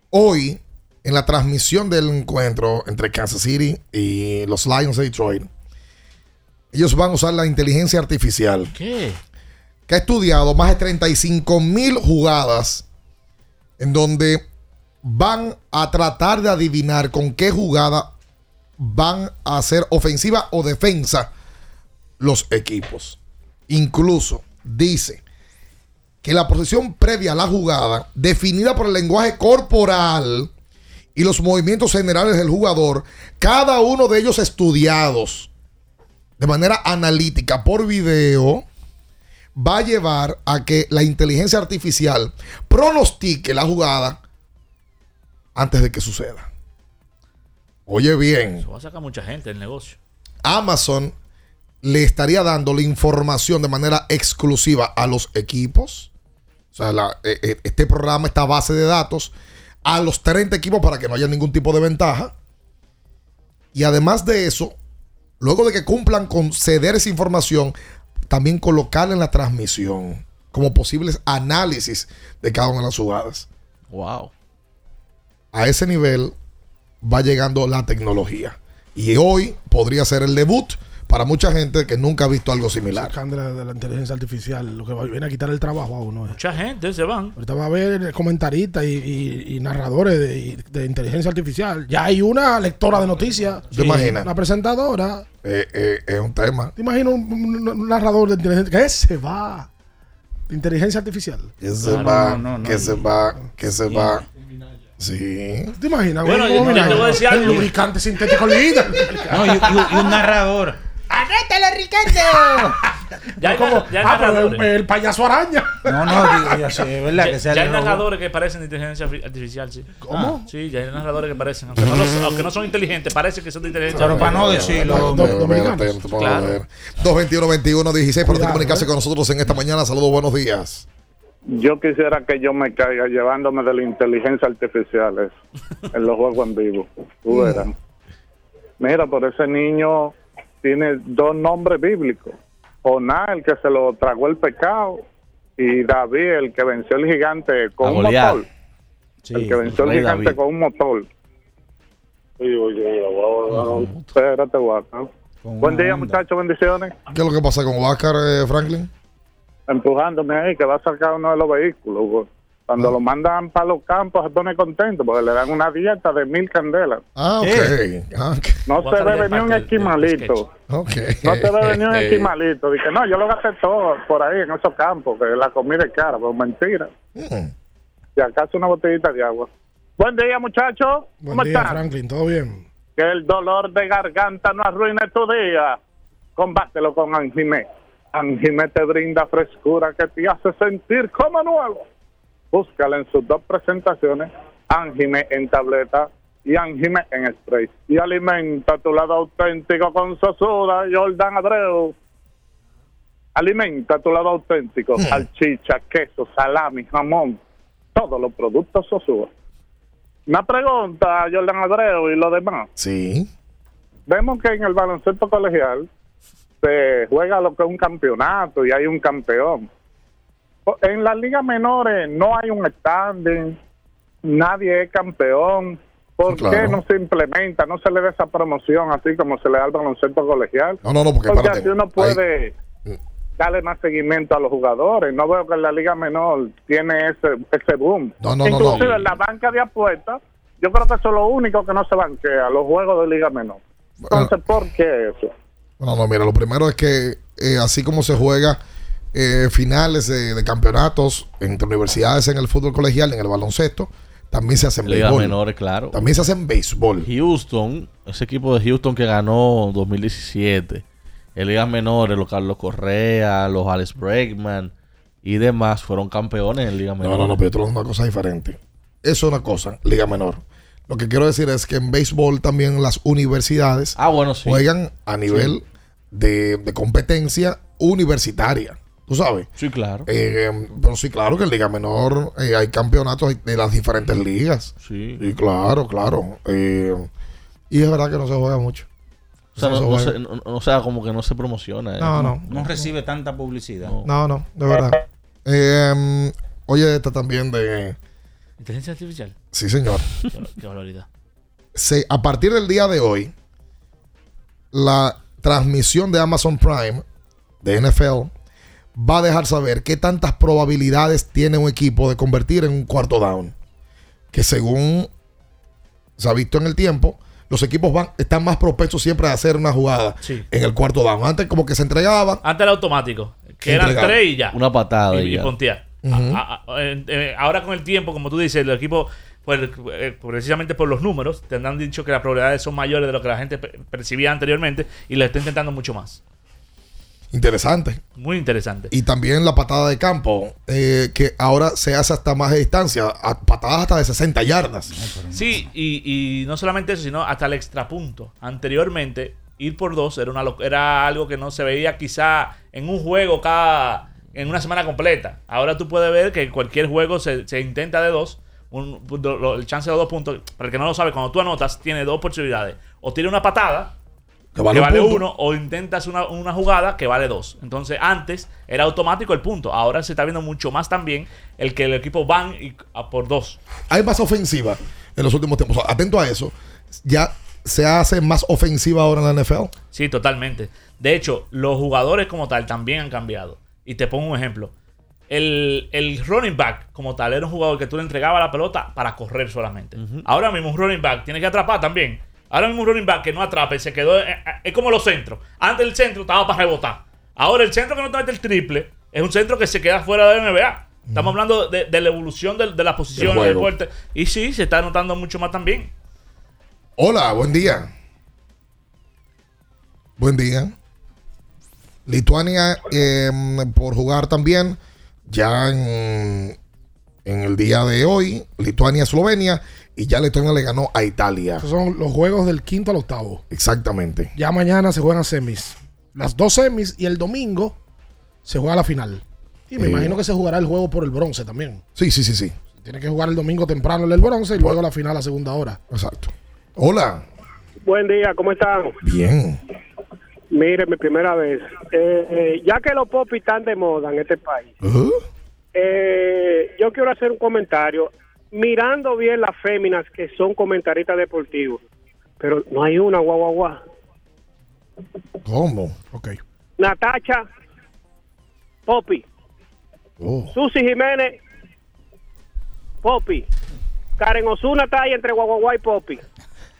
Hoy, en la transmisión del encuentro entre Kansas City y los Lions de Detroit, ellos van a usar la inteligencia artificial ¿Qué? Que ha estudiado más de 35 mil jugadas en donde van a tratar de adivinar con qué jugada van a hacer ofensiva o defensa los equipos. Incluso dice que la posición previa a la jugada, definida por el lenguaje corporal y los movimientos generales del jugador, cada uno de ellos estudiados de manera analítica por video, va a llevar a que la inteligencia artificial pronostique la jugada antes de que suceda. Oye bien, Eso va a sacar mucha gente del negocio. Amazon le estaría dando la información de manera exclusiva a los equipos. O sea, la- eh, eh, este programa, esta base de datos, a los 30 equipos para que no haya ningún tipo de ventaja. Y además de eso, luego de que cumplan con ceder esa información, también colocarla en la transmisión como posibles análisis de cada una de las jugadas. Wow. A ese nivel va llegando la tecnología. Y hoy podría ser el debut para mucha gente que nunca ha visto algo similar. Sacan de la, de la inteligencia artificial, lo que va- viene a quitar el trabajo a uno. eh. Mucha gente se van. Ahorita va a haber comentaristas y, y- y narradores de, inteligencia artificial. Ya hay una lectora de noticias. ¿Te imaginas? Una presentadora. Eh, eh, es un tema. ¿Te imaginas un, un- un narrador de inteligencia? ¿Qué se va? De inteligencia artificial. Que se va, que se va, que se va. Sí. ¿Te imaginas? Bueno, ¿Cómo yo- te voy a decir El algo. lubricante sintético líder. No, y, y- y un narrador. ¡Arrétalo, Ricardo! [laughs] Ya hay, Como- ya ah, pero el, el payaso araña. No, no, digo, sé, es verdad Ya, que sea ya hay narradores que parecen de inteligencia arti- artificial, sí. ¿Cómo? Ah, sí, ya hay narradores que parecen. Aunque no, los- aunque no son inteligentes, parece que son de inteligencia Pero para no decirlo, dominicanos. Claro. ver. 221-21-16 para Cuidado, comunicarse eh. con nosotros en esta mañana. Saludos, buenos días. Yo quisiera que yo me caiga llevándome de la inteligencia artificial eso, en los juegos en vivo. Tú verás. Mira, por ese niño tiene dos nombres bíblicos. Jonás, el que se lo tragó el pecado, y David, el que venció el gigante con un motor. Sí. el que venció el gigante David. con un motor. Sí, oye, guau, espérate, Buen día, muchachos, bendiciones. ¿Qué es lo que pasa con Oscar eh, Franklin? empujándome ahí que va a sacar uno de los vehículos. güey. Cuando lo mandan para los campos se pone contento porque le dan una dieta de mil candelas. Ah, ok. Ah. No se bebe ni un esquimalito. Ok. No se bebe ni un esquimalito. Dice, no, yo lo gasté todo por ahí en esos campos, que la comida es cara, pero mentira. Mm. Si acaso una botellita de agua. Buen día, muchachos. Buen ¿Cómo día, están? Franklin. ¿Todo bien? Que el dolor de garganta no arruine tu día. Combátelo con Anjimé. Anjimé te brinda frescura que te hace sentir como nuevo. Búscala en sus dos presentaciones, Anjimé en tableta y Anjimé en spray. Y alimenta tu lado auténtico con Sosuda, Jordan Abreu. Alimenta tu lado auténtico, salchicha, queso, salami, jamón, todos los productos Sosúa. Una pregunta, Jordan Abreu y lo demás. Sí. Vemos que en el baloncesto colegial se juega lo que es un campeonato y hay un campeón. En las ligas menores no hay un standing, nadie es campeón. ¿Por Claro. qué no se implementa, no se le da esa promoción así como se le da al baloncesto colegial? No, no, no, porque, así uno Ahí- puede darle más seguimiento a los jugadores. No veo que en la liga menor tiene ese, ese boom. No, no, no, Inclusive en la banca de apuestas, yo creo que eso es lo único que no se banquea, los juegos de liga menor. Entonces, ¿por qué eso? No, no, mira, lo primero es que eh, así como se juega eh, finales de, de campeonatos entre universidades en el fútbol colegial, en el baloncesto, también se hace en Ligas béisbol. menores, claro. También se hace en béisbol. Houston, ese equipo de Houston que ganó 2017, en ligas menores, los Carlos Correa, los Alex Bregman y demás fueron campeones en ligas No, menores. no, no, pero esto es una cosa diferente. Eso es una cosa, liga menor. Lo que quiero decir es que en béisbol también las universidades Ah, bueno, sí. juegan a nivel de, de competencia universitaria. ¿Tú sabes? Sí, claro. Eh, pero sí, claro que en Liga Menor eh, hay campeonatos de las diferentes ligas. Sí. Y claro, claro. Eh, y es verdad que no se juega mucho. O sea, No no, se no o sea, como que no se promociona. eh. No, no. No recibe tanta publicidad. No, no, de verdad. Eh, oye, esta también de... Inteligencia artificial. Sí, señor. Qué, barbaridad. se- a partir del día de hoy, la transmisión de Amazon Prime de NFL va a dejar saber qué tantas probabilidades tiene un equipo de convertir en un cuarto down. Que según se ha visto en el tiempo, los equipos van, están más propensos siempre a hacer una jugada Sí. en el cuarto down. Antes como que se entregaban. Antes era automático. Que eran tres y ya. Una patada y, y y ya. pontear. Ujú. A- a- eh, eh, ahora con el tiempo, como tú dices, el equipo, pues, eh, precisamente por los números, te han dicho que las probabilidades son mayores de lo que la gente pe- percibía anteriormente y lo está intentando mucho más. Interesante. Muy interesante. Y también la patada de campo, eh, que ahora se hace hasta más de distancia, a- patadas hasta de 60 yardas. Sí, y, y no solamente eso, sino hasta el extrapunto. Anteriormente, ir por dos era, una, era algo que no se veía quizá en un juego cada en una semana completa. Ahora tú puedes ver que en cualquier juego se, se intenta de dos. un- el chance de dos puntos, para el que no lo sabe, cuando tú anotas, tiene dos posibilidades. O tiene una patada, Que vale un uno, o intentas una, una jugada que vale dos. Entonces, antes era automático el punto. Ahora se está viendo mucho más también el que el equipo van y, a por dos. Hay más ofensiva en los últimos tiempos. Atento a eso. Ya se hace más ofensiva ahora en la NFL. Sí, totalmente. De hecho, los jugadores como tal también han cambiado. Y te pongo un ejemplo. El, el running back como tal era un jugador que tú le entregabas la pelota para correr solamente. Ahora mismo un running back tiene que atrapar también. Ahora mismo un running back que no atrape se quedó... eh, eh, Es como los centros. Antes el centro estaba para rebotar. Ahora el centro que no te mete el triple es un centro que se queda fuera de la NBA. Estamos hablando de, de la evolución de, de la posición Del deporte. Y sí, se está notando mucho más también. Hola, buen día. Buen día. Lituania eh, por jugar también. Ya en, en el día de hoy, Lituania-Eslovenia. Y ya Lituania le ganó a Italia. Esos son los juegos del quinto al octavo. Exactamente. Ya mañana se juegan semis. Las dos semis y el domingo se juega la final. Y me Eh. imagino que se jugará el juego por el bronce también. Sí, sí, sí, sí. Tiene que jugar el domingo temprano el del bronce y luego la final a segunda hora. Exacto. Hola. Buen día, ¿cómo están? Bien. Mire, mi primera vez. Eh, eh, ya que los popis están de moda en este país, eh, yo quiero hacer un comentario. Mirando bien las féminas que son comentaristas deportivos, pero no hay una guau guau guau. ¿Cómo? Ok. Natacha, Popi, Oh. Susi Jiménez, Popi. Karen Osuna está ahí entre guau y Popi.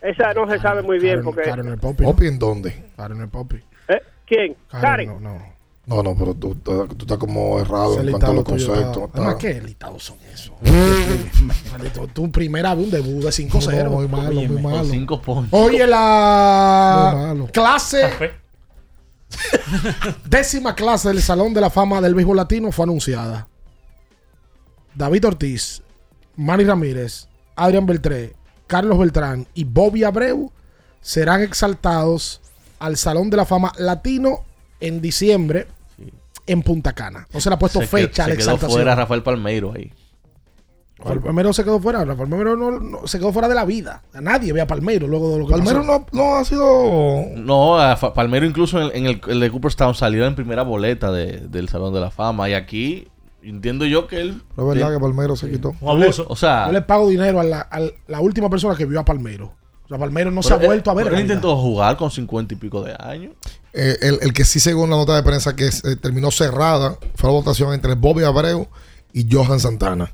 Esa no se sabe muy bien porque... Karen el Popi. ¿Popi en dónde? Karen el Popi. ¿Eh? ¿Quién? Karen, Karen. no, no. No, no, pero tú, tú- tú estás como errado Ese en cuanto a los conceptos. está- Además, ¿qué listados son esos? [laughs] Maldito, tu primera vez un debut de 5-0. No, muy malo, muy malo. Cinco puntos. Oye, Muy la malo. clase, [laughs] décima clase del Salón de la Fama del Béisbol Latino fue anunciada. David Ortiz, Manny Ramírez, Adrián Beltré, Carlos Beltrán y Bobby Abreu serán exaltados al Salón de la Fama Latino en diciembre en Punta Cana. No se le ha puesto Se que- fecha a la se quedó fuera Rafael Palmeiro ahí. Rafael Palmero se quedó fuera. Rafael Palmero no, no- se quedó fuera de la vida. A nadie ve a Palmero luego de lo que Palmero pasó. no, no ha sido. No, a Palmero incluso en, en el, el de Cooperstown salió en primera boleta de- del Salón de la Fama. Y aquí entiendo yo que él. No es verdad que Palmero se quitó. Abuso. O sea, Yo le pago dinero a la, a la última persona que vio a Palmero. O sea, Palmero no se ha él- vuelto a ver. pero Él intentó jugar con cincuenta y pico de años. Eh, el, el que sí, según la nota de prensa, que eh, terminó cerrada, fue la votación entre Bobby Abreu y Johan Santana.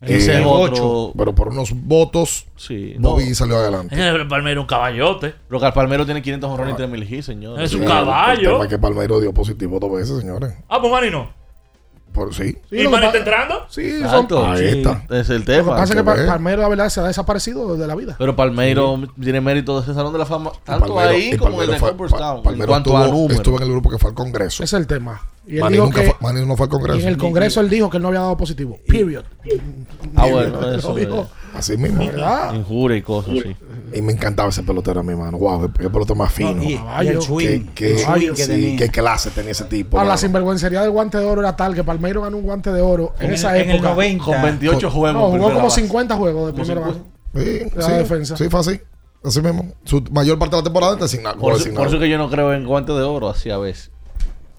Ese Eh, es otro- Pero por unos votos, Sí, Bobby no. salió adelante. El Palmero un caballote. Rocar Palmero tiene 500 honrones y 3 mil hits, señor. Es un Sí, caballo. El tema es que Palmero dio positivo dos veces, señores. Ah, pues Manny no. Por sí. ¿Y está entrando? Sí, son- Exacto. Ahí está. Es el Lo que tema. pasa es que que Pa- ver. Palmero, la verdad, se ha desaparecido de la vida. Pero Palmeiro tiene mérito de ese salón de la fama, tanto ahí y como en el de fue- Cooperstown. Pa- Palmero en cuanto estuvo, números. estuvo en el grupo que fue al Congreso. Ese es el tema. Y él Manny dijo nunca que fue, Manny no fue al Congreso. y en el Congreso él dijo que él no había dado positivo. Period. Ah, bueno, [laughs] Lo eso dijo. es. Así mismo. ¿Verdad? Injuria y cosas así. Y me encantaba ese pelotero a mi mano. Wow, qué pelotero más fino. No, y- y el swing, Qué, qué- el swing que sí, tenía. qué clase tenía ese tipo. Ah, la sinvergüencería del guante de oro era tal que Palmeiro ganó un guante de oro en, En esa el- en el época. 90. Con 28 juegos. No, jugó como base. 50 juegos de primera base. 50. Sí, La sí, defensa. sí, fue así. Así mismo. Su mayor parte de la temporada está sin nada. Por, eso, designado. por eso que yo no creo en guantes de oro así a veces.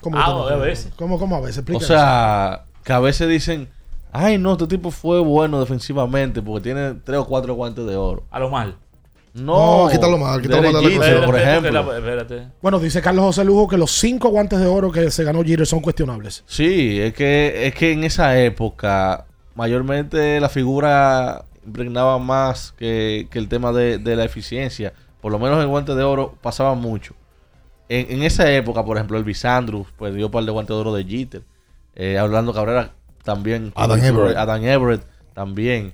¿Cómo, Ah, no a veces. ¿Cómo, cómo a veces? Explica O sea, que a veces dicen, ay no, este tipo fue bueno defensivamente porque tiene tres o cuatro guantes de oro. A lo mal. No, No, quítalo mal, quítalo mal de la Jeter, por Espérate, ejemplo. la- espérate. Bueno, dice Carlos José Lujo que los cinco guantes de oro que se ganó Jeter son cuestionables. Sí, es que, es que en esa época mayormente la figura impregnaba más que, que el tema de, de la eficiencia. Por lo menos el guante de oro pasaba mucho. En, en esa época, por ejemplo, el Bisandrus pues dio par de guante de oro de Jeter. Eh, Orlando Cabrera también. Adam Everett. Adam Everett también.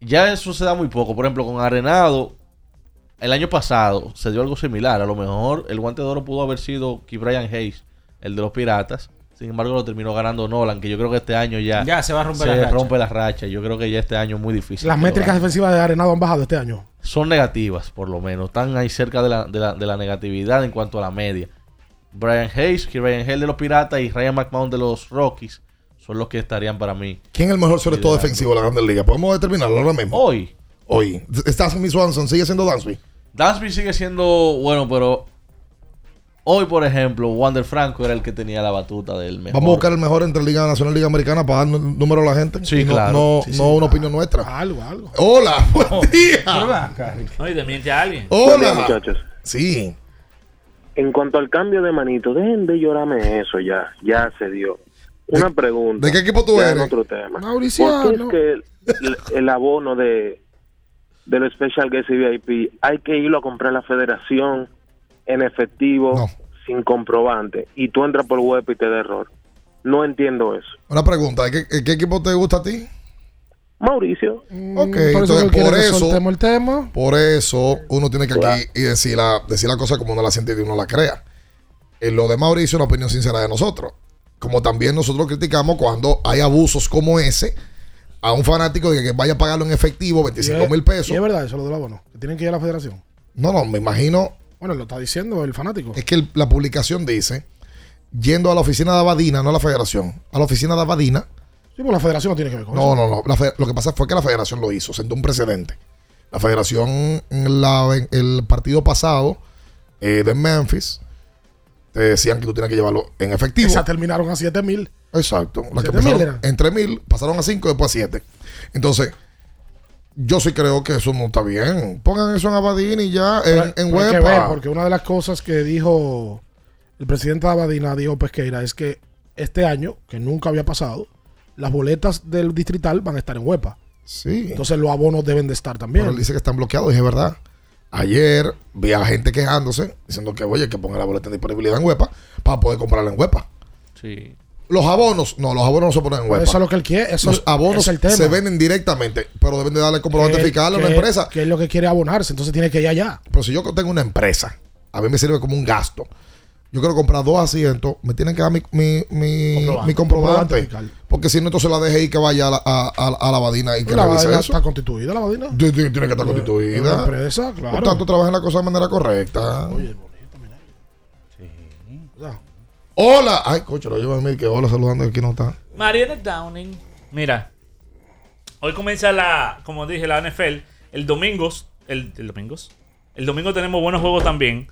Ya eso se da muy poco. Por ejemplo, con Arenado, el año pasado se dio algo similar. A lo mejor el guante de oro pudo haber sido Key Brian Hayes, el de los Piratas. Sin embargo, lo terminó ganando Nolan, que yo creo que este año ya, Ya se va a romper se la racha. rompe la racha. Yo creo que ya este año es muy difícil. Las que métricas defensivas de Arenado han bajado este año. son negativas, por lo menos. Están ahí cerca de la, de la, de la negatividad en cuanto a la media. Brian Hayes, Key Brian Hale de los Piratas y Ryan McMahon de los Rockies son los que estarían para mí. ¿Quién es el mejor sobre todo defensivo de la Grandes Ligas? ¿Podemos determinarlo ahora mismo? Hoy, Hoy. ¿Está Smith Swanson? ¿Sigue siendo Dansby? Dansby sigue siendo bueno, pero hoy, por ejemplo, Wander Franco era el que tenía la batuta del mejor. Vamos a buscar el mejor entre Liga Nacional y Liga Americana para dar un número a la gente. Sí, no, claro. No, Sí, no sí, una claro. opinión nuestra. Algo, algo. Hola, [laughs] buen día. No, y te miente a alguien. Día, Hola. muchachos. Sí. En cuanto al cambio de manito, dejen de llorarme eso ya. Ya se dio. Una pregunta. de qué equipo tú eres? otro tema. Mauriciano. ¿Por qué es que el, el abono de, de los Special Guest y VIP hay que irlo a comprar a la federación en efectivo No. sin comprobante y tú entras por web y te da error? No entiendo eso. Una pregunta. ¿de ¿Qué, qué equipo te gusta a ti? Mauricio, Mm, Ok, por eso entonces, por eso- el tema. Por eso uno tiene que aquí y decir la, decir la cosa como uno la siente y uno la crea. En lo de Mauricio, una opinión sincera de nosotros. Como también nosotros criticamos cuando hay abusos como ese a un fanático de que vaya a pagarlo en efectivo, 25 mil pesos. Y es verdad eso, lo del abono. Que tienen que ir a la federación. No, no, me imagino. Bueno, lo está diciendo el fanático. Es que el- la publicación dice, yendo a la oficina de Abadina, no a la federación, a la oficina de Abadina. Sí, pues la federación no tiene que ver con No, eso. no, no. Fe- lo que pasa fue que la federación lo hizo, sentó un precedente. La federación, la- el partido pasado eh, de Memphis, te decían que tú tienes que llevarlo en efectivo. Esas terminaron a 7 mil. Exacto. La que ¿Siete mil empezaron pasaron a cinco, después a siete. Entonces, yo sí creo que eso no está bien. Pongan eso en Abadina y ya, en, en que ver, Huepa. porque una de las cosas que dijo el presidente de Abadina, dijo Pesqueira, es que este año, que nunca había pasado, las boletas del distrital van a estar en Huepa. Sí. Entonces los abonos deben de estar también. Pero él dice que están bloqueados, y es verdad. Ayer vi a gente quejándose, diciendo que, oye, que ponga la boleta en disponibilidad en Huepa para poder comprarla en Huepa. Sí. Los abonos, no, los abonos no se ponen en Huepa. Eso es lo que él quiere. Eso los abonos es el tema. se venden directamente, pero deben de darle comprobante fiscal a una empresa. Que es lo que quiere abonarse, entonces tiene que ir allá. Pero si yo tengo una empresa, a mí me sirve como un gasto. Yo quiero comprar dos asientos, me tienen que dar mi, mi, mi, Comprobante. mi comprobante. Comprobante fiscal. Porque si no, entonces la deje y que vaya a la, a, a- a la Badina y que la revise Badina eso. está constituida, la Badina. Tiene tiene que estar Es constituida. una empresa, claro. Por tanto, trabaja en la cosa de manera correcta. Ya. Hola. Ay, coche, lo lleva a mí que hola saludando aquí no está. Mariana Downing. Mira, hoy comienza la, como dije, la NFL. El domingo, el, el domingos. El domingo tenemos buenos juegos también.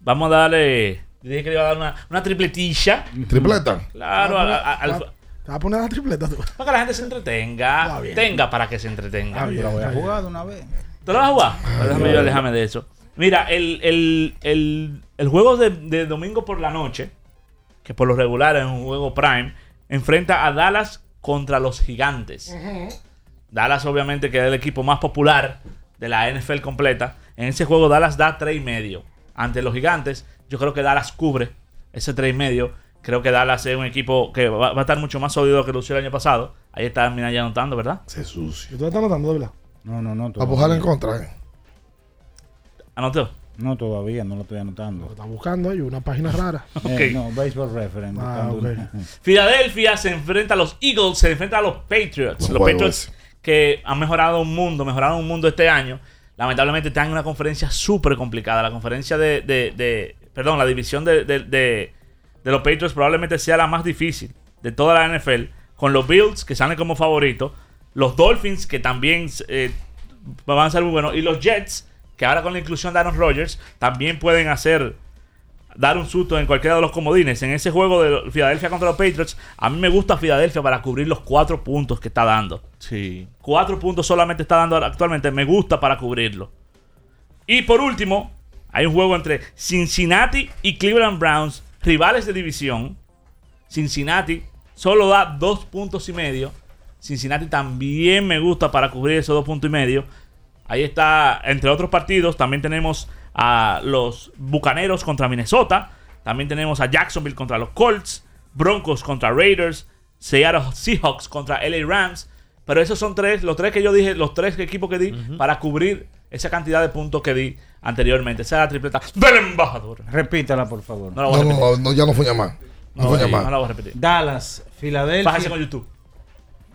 Vamos a darle, dije que le iba a dar una, una tripletilla. ¿Tripleta? Claro, al- Te vas a poner la tripleta tú. para que la gente se entretenga. bien. Tenga para que se entretenga. Está bien, Lo voy a jugar de una vez. ¿Tú lo vas a jugar? Déjame yo alejarme de eso. Mira, el, el, el, el juego de, de domingo por la noche, que por lo regular es un juego prime, enfrenta a Dallas contra los gigantes. Dallas, obviamente, que es el equipo más popular de la NFL completa. En ese juego, Dallas da 3 y medio. Ante los gigantes, yo creo que Dallas cubre ese 3 y medio. Creo que Dallas es un equipo que va, va a estar mucho más sólido que lució el año pasado. Ahí está Minaya anotando, ¿verdad? Se sucio. ¿Tú estás notando, de verdad? No, no, no. A pujar en contra. eh. ¿Anotó? No, todavía no lo estoy anotando. Está buscando ahí una página rara. [laughs] Eh, no, Baseball Reference. Ah, buscando ok. una- [laughs] Filadelfia se enfrenta a los Eagles, se enfrenta a los Patriots. Los Patriots que han mejorado un mundo, mejoraron un mundo este año. Lamentablemente están en una conferencia súper complicada. La conferencia de, de- de- Perdón, la división de, de- de- de los Patriots probablemente sea la más difícil de toda la NFL. Con los Bills, que salen como favoritos. Los Dolphins, que también eh, van a ser muy buenos. Y los Jets, que ahora con la inclusión de Aaron Rodgers, también pueden hacer dar un susto en cualquiera de los comodines. En ese juego de Filadelfia contra los Patriots, a mí me gusta Filadelfia para cubrir los cuatro puntos que está dando. Sí. Cuatro puntos solamente está dando actualmente. Me gusta para cubrirlo. Y por último, hay un juego entre Cincinnati y Cleveland Browns, rivales de división. Cincinnati solo da dos puntos y medio. Cincinnati también me gusta para cubrir esos dos puntos y medio. Ahí está, entre otros partidos, también tenemos a los Bucaneros contra Minnesota. También tenemos a Jacksonville contra los Colts. Broncos contra Raiders. Seattle Seahawks contra LA Rams. Pero esos son tres, los tres que yo dije, los tres equipos que di para cubrir esa cantidad de puntos que di anteriormente. Esa es la tripleta del embajador. Repítala, por favor. No la voy a repetir. no, no, ya no fue llamar. No, No, fue llamar. No la voy a repetir. Dallas, Filadelfia. Bájese con YouTube.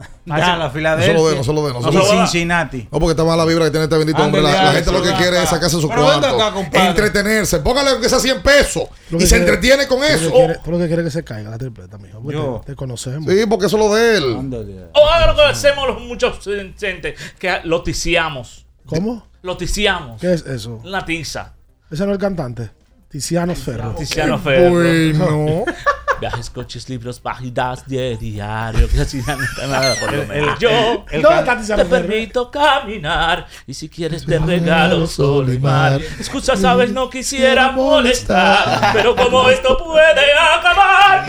[laughs] Dallas, Filadelfia. No se lo dé, no se lo dé, no se lo. Cincinnati. No, porque está mala vibra que tiene este bendito hombre. La, gente lo que quiere acá. es sacarse su Pero cuarto. acá, compadre. entretenerse. Póngale aunque sea 100 pesos. Y que se quiere- entretiene con que eso. quiere- Tú lo que quieres que se caiga la tripleta, mijo. porque Yo. Te, te conocemos. Sí, porque eso es lo de él. O haga lo que hacemos los muchos gente que lo ticiamos. ¿Cómo? Lo ticiamos. ¿Qué es eso? Una tiza. Ese no es el cantante. Tiziano Ferro. Tiziano Ferro. Bueno. [laughs] Viajes, coches, libros, páginas de diario. Que así no está nada por lo menos. Yo ¿Dónde está Tiziano te Ferro? permito caminar. Y si quieres te regalo sol y mar. Excusa, sabes, no quisiera molestar. Pero como esto puede acabar,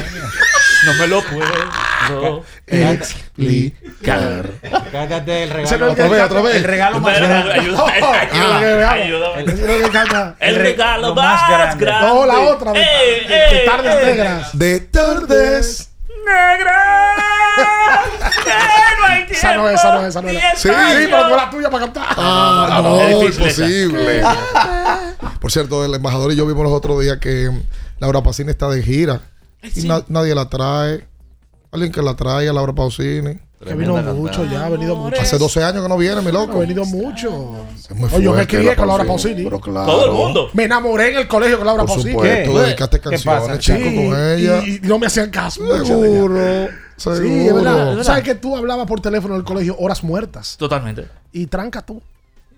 no me lo puedo Explicar. Cállate el Ese no regalo. Otra vez, otra vez. El regalo más grande. no es [laughs] el regalo lo más, grande. No, la otra. De, Eh, de- de eh, tardes eh. negras. De tardes. Negra. que no hay tiempo. Esa no es, esa no es, esa no es. Sí, espacio. pero no la tuya para cantar. Ah, no, no, es imposible. Por cierto, el embajador y yo vimos los otros días que Laura Pausini está de gira. Y na- nadie la trae. Alguien que la trae a Laura Pausini. Que vino mucho ya, ha venido mucho. Hace 12 años que no viene, mi Ha loco. venido mucho. Es muy Oye, yo me crié la con Laura Pausini. Pero claro. Todo el mundo. Me enamoré en el colegio con Laura Por Pausini. supuesto, ¿Qué? dedicaste ¿Qué canciones, pasa? chico, Sí, con ella. Y, y no me hacían caso. ella. Seguro. Sí, es. Seguro. Verdad. sabes que tú hablabas por teléfono en el colegio horas muertas. Totalmente. Y tranca tú.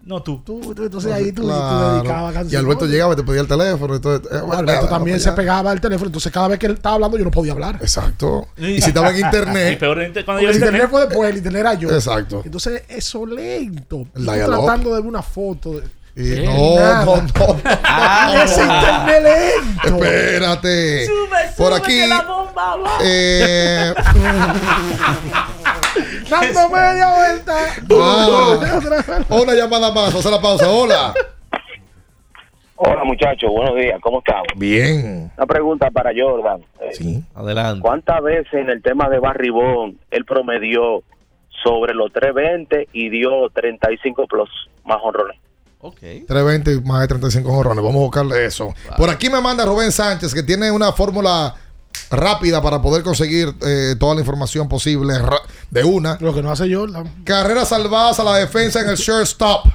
No tú. Tú, tú- entonces ahí tú, tú Claro. dedicabas canciones. Y Alberto llegaba y te pedía el teléfono. Entonces, eh, bueno, Alberto también allá. se pegaba al teléfono. Entonces cada vez que él estaba hablando yo no podía hablar. Exacto. Y si estaba en [laughs] Y internet. peor en- cuando el el internet internet. fue después, el internet era yo. Exacto. Entonces eso lento. Y tú tratando de ver una foto. de- Y ¿Qué? no, Nada. no, no. Ah, [laughs] ese internet lento. Espérate. Sube, Por sube, aquí. que la bomba va. Eh, [laughs] Dando media vuelta. ah, una llamada más. Vamos a la pausa. Hola. Hola muchachos, buenos días, ¿cómo estamos? Bien. Una pregunta para Jordan. Eh, Sí. Adelante. ¿Cuántas veces en el tema de Barribón él promedió sobre los 320 y dio 35 plus más honrones? Ok. 320 y más de 35 jorrones. Vamos a buscarle eso. Por aquí me manda Rubén Sánchez que tiene una fórmula rápida para poder conseguir eh, toda la información posible de una. Lo que no hace Jordan. Carreras salvadas a la defensa en el shortstop.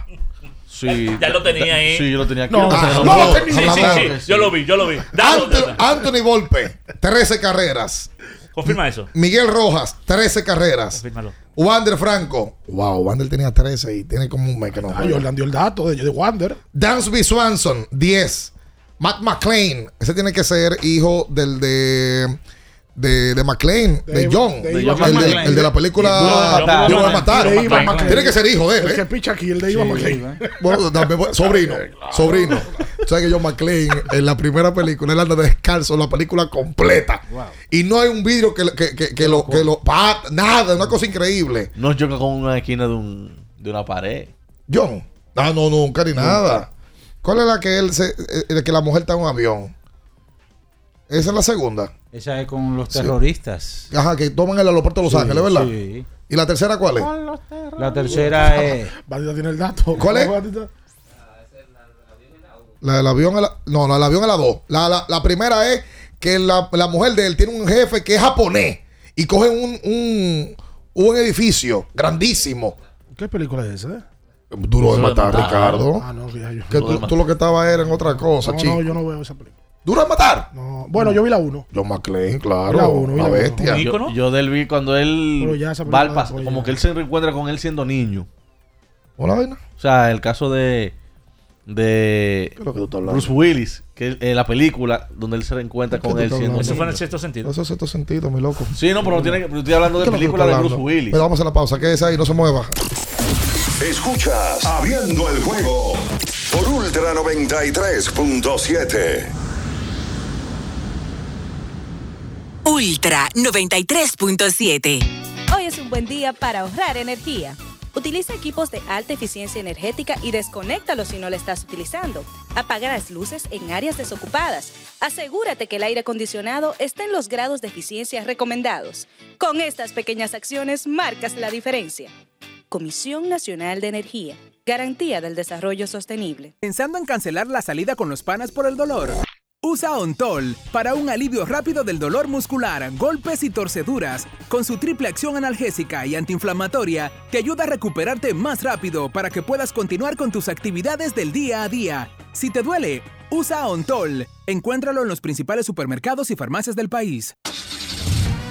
Sí. Ya lo tenía ahí. Sí, yo lo tenía aquí. No, Ah, no, no, lo tenía. Sí, sí, sí. Yo lo vi, yo lo vi. Anto- Anthony Volpe, 13 carreras. Confirma eso. Miguel Rojas, 13 carreras. Confírmalo. Wander Franco. Wow, Wander tenía 13 y tiene como un mes que no Ah. Jordan dio el dato de, de Wander. Dansby Swanson, 10. Matt McClain, ese tiene que ser hijo del de. De, de McClain, de, De- John, de el, de, McClane. el de la película Duro de Matar. Tiene que ser hijo de él. El que ¿eh? picha aquí, el de Ivan McClane. Bueno, también, sobrino, sobrino. Tú sabes que John McClane en la primera película él anda descalzo la película completa. Y no hay un vidrio que, que, que, que lo, que lo pa- nada, una cosa increíble. No choca con una esquina de, un, de una pared. John, no, no, nunca ni nada. ¿Cuál es la que él se, eh, que la mujer está en un avión? Esa es la segunda. Esa es con los Sí. terroristas. Ajá, que toman el aeropuerto de Los Sí, Ángeles, ¿verdad? sí. ¿Y la tercera cuál es? La tercera [laughs] es. Batista tiene el dato. ¿Cuál es? [laughs] La del avión es la, no, no, el avión es la dos. La, la, la primera es que la, la mujer de él tiene un jefe que es japonés y cogen un, un, un edificio grandísimo. ¿Qué película es esa? Eh? Duro de matar, matar. Ricardo. Ah, no, que ya yo- Que tú, tú lo que estaba era en otra cosa, No, chico. no, yo no veo esa película. ¿Duro de matar? No. Bueno, yo vi la 1. John McClane, Vi claro. la uno. bestia. Yo, yo del vi cuando él ya esa va al como ya. que él se reencuentra con él siendo niño. ¿Hola, vaina? O sea, el caso de de es lo que tú estás hablando? Bruce Willis, que en la película donde él se reencuentra ¿Qué con él siendo? Eso fue en el sexto sentido. Eso es cierto sentido, mi loco. Sí, no, pero no tiene que- pero estoy hablando de ¿Qué es película de Bruce? Willis. Pero vamos a la pausa, que es ahí, no se mueva. Escuchas Abriendo el juego por Ultra 93.7. Ultra 93.7. Hoy es un buen día para ahorrar energía. Utiliza equipos de alta eficiencia energética y desconéctalos si no lo estás utilizando. Apaga las luces en áreas desocupadas. Asegúrate que el aire acondicionado esté en los grados de eficiencia recomendados. Con estas pequeñas acciones marcas la diferencia. Comisión Nacional de Energía. Garantía del Desarrollo Sostenible. ¿Pensando en cancelar la salida con los panas por el dolor? Usa Ontol para un alivio rápido del dolor muscular, golpes y torceduras. Con su triple acción analgésica y antiinflamatoria, te ayuda a recuperarte más rápido para que puedas continuar con tus actividades del día a día. Si te duele, usa Ontol. Encuéntralo en los principales supermercados y farmacias del país.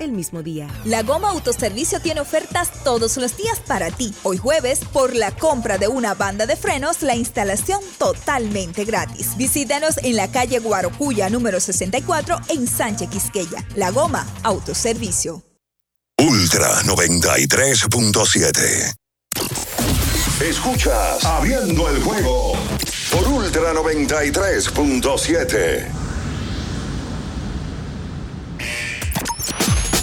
el mismo día. La Goma Autoservicio tiene ofertas todos los días para ti. Hoy jueves, por la compra de una banda de frenos, la instalación totalmente gratis. Visítanos en la calle Guarocuya número 64 en Sánchez Quisqueya. La Goma Autoservicio. Ultra 93.7. Escuchas Abriendo el juego por Ultra 93.7.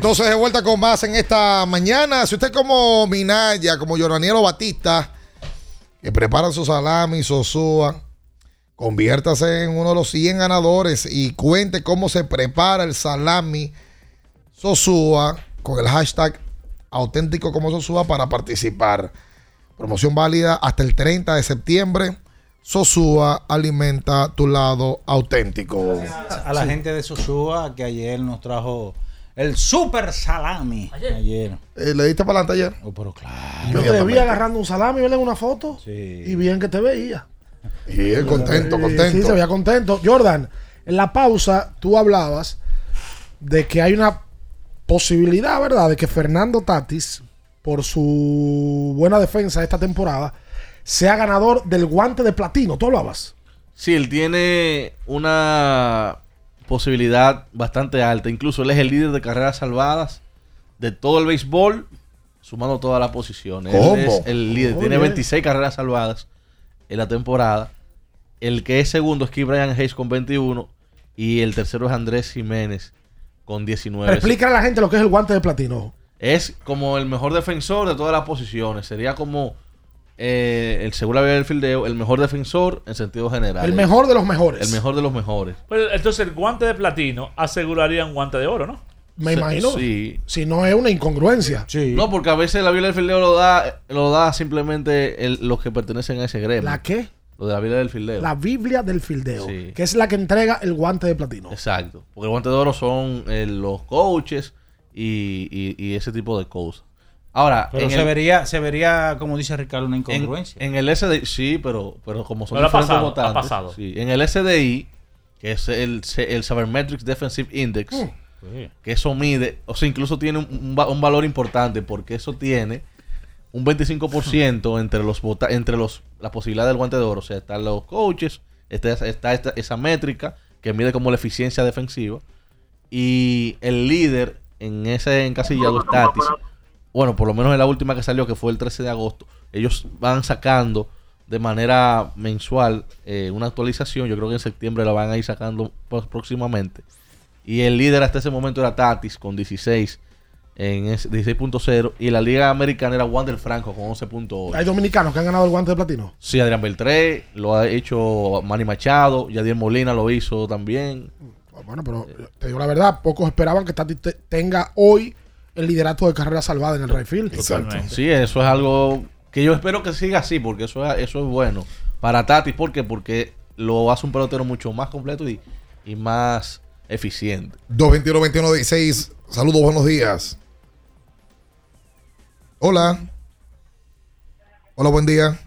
Entonces de vuelta con más en esta mañana. Si usted como Minaya, como Joranielo Batista, que preparan su salami, sosúa, conviértase en uno de los 100 ganadores y cuente cómo se prepara el salami sosúa con el hashtag auténtico como sosúa para participar. Promoción válida hasta el 30 de septiembre. Sosúa alimenta tu lado auténtico. A la gente de Sosúa que ayer nos trajo el super salami. Ayer. Eh, ¿Le diste para adelante ayer? Oh, pero claro. Yo te vi agarrando un salami, ¿verdad? En una foto. Y bien que te veía. Y él contento, Sí, contento. Sí, se veía contento. Jordan, en la pausa tú hablabas de que hay una posibilidad, ¿verdad? De que Fernando Tatis, por su buena defensa esta temporada, sea ganador del guante de platino. ¿Tú hablabas? Sí, él tiene una posibilidad bastante alta. Incluso él es el líder de carreras salvadas de todo el béisbol, sumando todas las posiciones. ¿Cómo? Él es el líder. Tiene bien. 26 carreras salvadas en la temporada. El que es segundo es Key Brian Hayes con 21. Y el tercero es Andrés Jiménez con 19. Pero explícale a la gente lo que es el guante de platino. Es como el mejor defensor de todas las posiciones. Sería como eh, el según la vida del fildeo, el mejor defensor en sentido general. El mejor de los mejores. El mejor de los mejores. Pues, entonces el guante de platino aseguraría un guante de oro, ¿no? Me Sí, imagino. sí. Si no es una incongruencia. No, porque a veces la Biblia del Fildeo lo da, lo da simplemente el- los que pertenecen a ese gremio. ¿La qué? Lo de la Biblia del Fildeo. La Biblia del fildeo. Sí. Que es la que entrega el guante de platino. Exacto. Porque el guante de oro son eh, los coaches y, y- y ese tipo de cosas. Ahora, Pero en se el- vería, se vería, como dice Ricardo, una en, incongruencia. en el SDI, sí, pero, pero como son Pero ha pasado, ha votantes, pasado. sí. En el SDI, que es el, el Sabermetrics Defensive Index, que eso mide, o sea, incluso tiene un, un va- un valor importante porque eso tiene un 25% entre los vota entre los la posibilidad del guante de oro. O sea, están los coaches, está, está esta- esa métrica que mide como la eficiencia defensiva. Y el líder en ese encasillado es Tatis. Bueno, por lo menos en la última que salió, que fue el 13 de agosto, ellos van sacando de manera mensual eh, una actualización. Yo creo que en septiembre la van a ir sacando próximamente. Y el líder hasta ese momento era Tatis con 16 en ese 16.0 y la liga americana era Wander Franco con 11.8. Hay dominicanos que han ganado el guante de platino. Sí, Adrián Beltré, lo ha hecho Manny Machado, Yadier Molina lo hizo también. Bueno, pero te digo la verdad, pocos esperaban que Tati te- tenga hoy el liderato de carrera salvada en el right field. Sí, eso es algo que yo espero que siga así, porque eso es, eso es bueno para Tatis. ¿Por qué? Porque lo hace un pelotero mucho más completo y, y más eficiente. 221-21-16. Saludos, buenos días. Hola. Hola, buen día.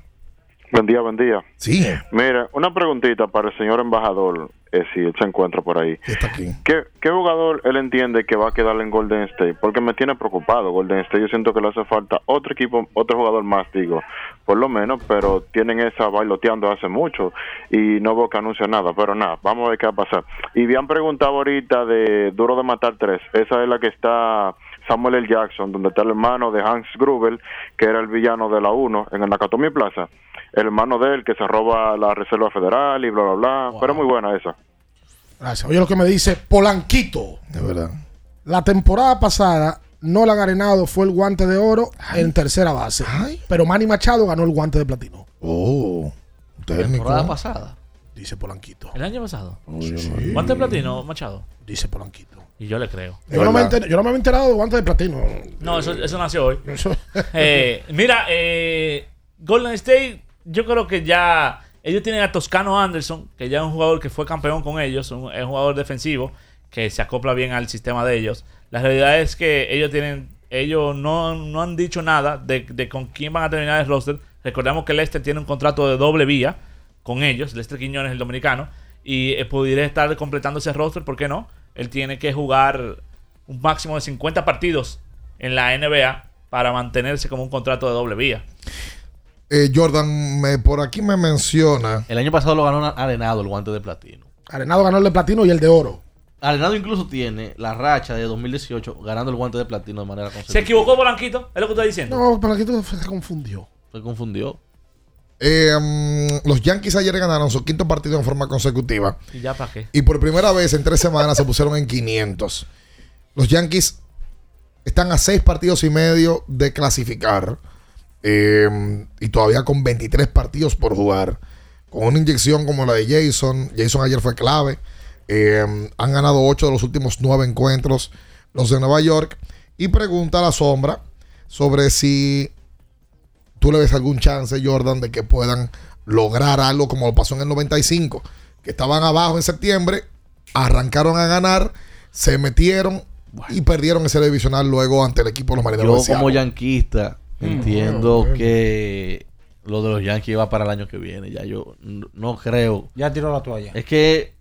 Buen día, buen día. Sí. Mira, una preguntita para el señor embajador, eh, si él se encuentra por ahí. Está aquí. ¿Qué, ¿Qué jugador él entiende que va a quedar en Golden State? Porque me tiene preocupado Golden State. Yo siento que le hace falta otro equipo, otro jugador más, digo, por lo menos, pero tienen esa bailoteando hace mucho y no veo que anuncie nada. Pero nada, vamos a ver qué va a pasar. Y bien preguntado ahorita de Duro de Matar 3. Esa es la que está Samuel L. Jackson, donde está el hermano de Hans Grubel, que era el villano de la 1 en el Nakatomi Plaza. El hermano de él que se roba la Reserva Federal y bla, bla, bla. Pero muy buena esa. Gracias. Oye lo que me dice Polanquito. De verdad. La temporada pasada, Nolan Arenado fue el guante de oro en tercera base. Pero Manny Machado ganó el guante de platino. Oh, temporada pasada. Dice Polanquito. El año pasado. ¿Guante de platino, Machado? Dice Polanquito. Y yo le creo. Yo no, me enter- yo no me había enterado de guante de platino. No, eso, eso nació hoy. [laughs] Eh, mira, eh, Golden State, yo creo que ya. Ellos tienen a Toscano Anderson, que ya es un jugador que fue campeón con ellos, un- es un jugador defensivo que se acopla bien al sistema de ellos. La realidad es que ellos tienen. Ellos no, no han dicho nada de, de con quién van a terminar el roster. Recordamos que Lester tiene un contrato de doble vía con ellos. Lester Quiñones, el dominicano. Y eh, pudiera estar completando ese roster, ¿por qué no? Él tiene que jugar un máximo de 50 partidos en la NBA para mantenerse como un contrato de doble vía. Eh, Jordan, me, por aquí me menciona. El año pasado lo ganó Arenado el guante de platino. Arenado ganó el de platino y el de oro. Arenado incluso tiene la racha de 2018 ganando el guante de platino de manera consecutiva. ¿Se equivocó Polanquito? ¿Es lo que está diciendo? No, Polanquito se confundió. Se confundió. Eh, mm, los Yankees ayer ganaron su quinto partido en forma consecutiva. ¿Y ya para qué? Y por primera vez en tres semanas se pusieron en 500. Los Yankees están a seis partidos y medio de clasificar eh, y todavía con 23 partidos por jugar. Con una inyección como la de Jason, Jason ayer fue clave. Eh, han ganado 8 de los últimos 9 encuentros los de Nueva York. Y pregunta a la sombra sobre si tú le ves algún chance, Jordan, de que puedan lograr algo como lo pasó en el 95, que estaban abajo en septiembre, arrancaron a ganar, se metieron y perdieron ese divisional luego ante el equipo de los marineros. Yo como yanquista Mm. entiendo Bueno, bueno. que lo de los Yankees va para el año que viene. Ya yo no creo. Ya tiró la toalla. Es que,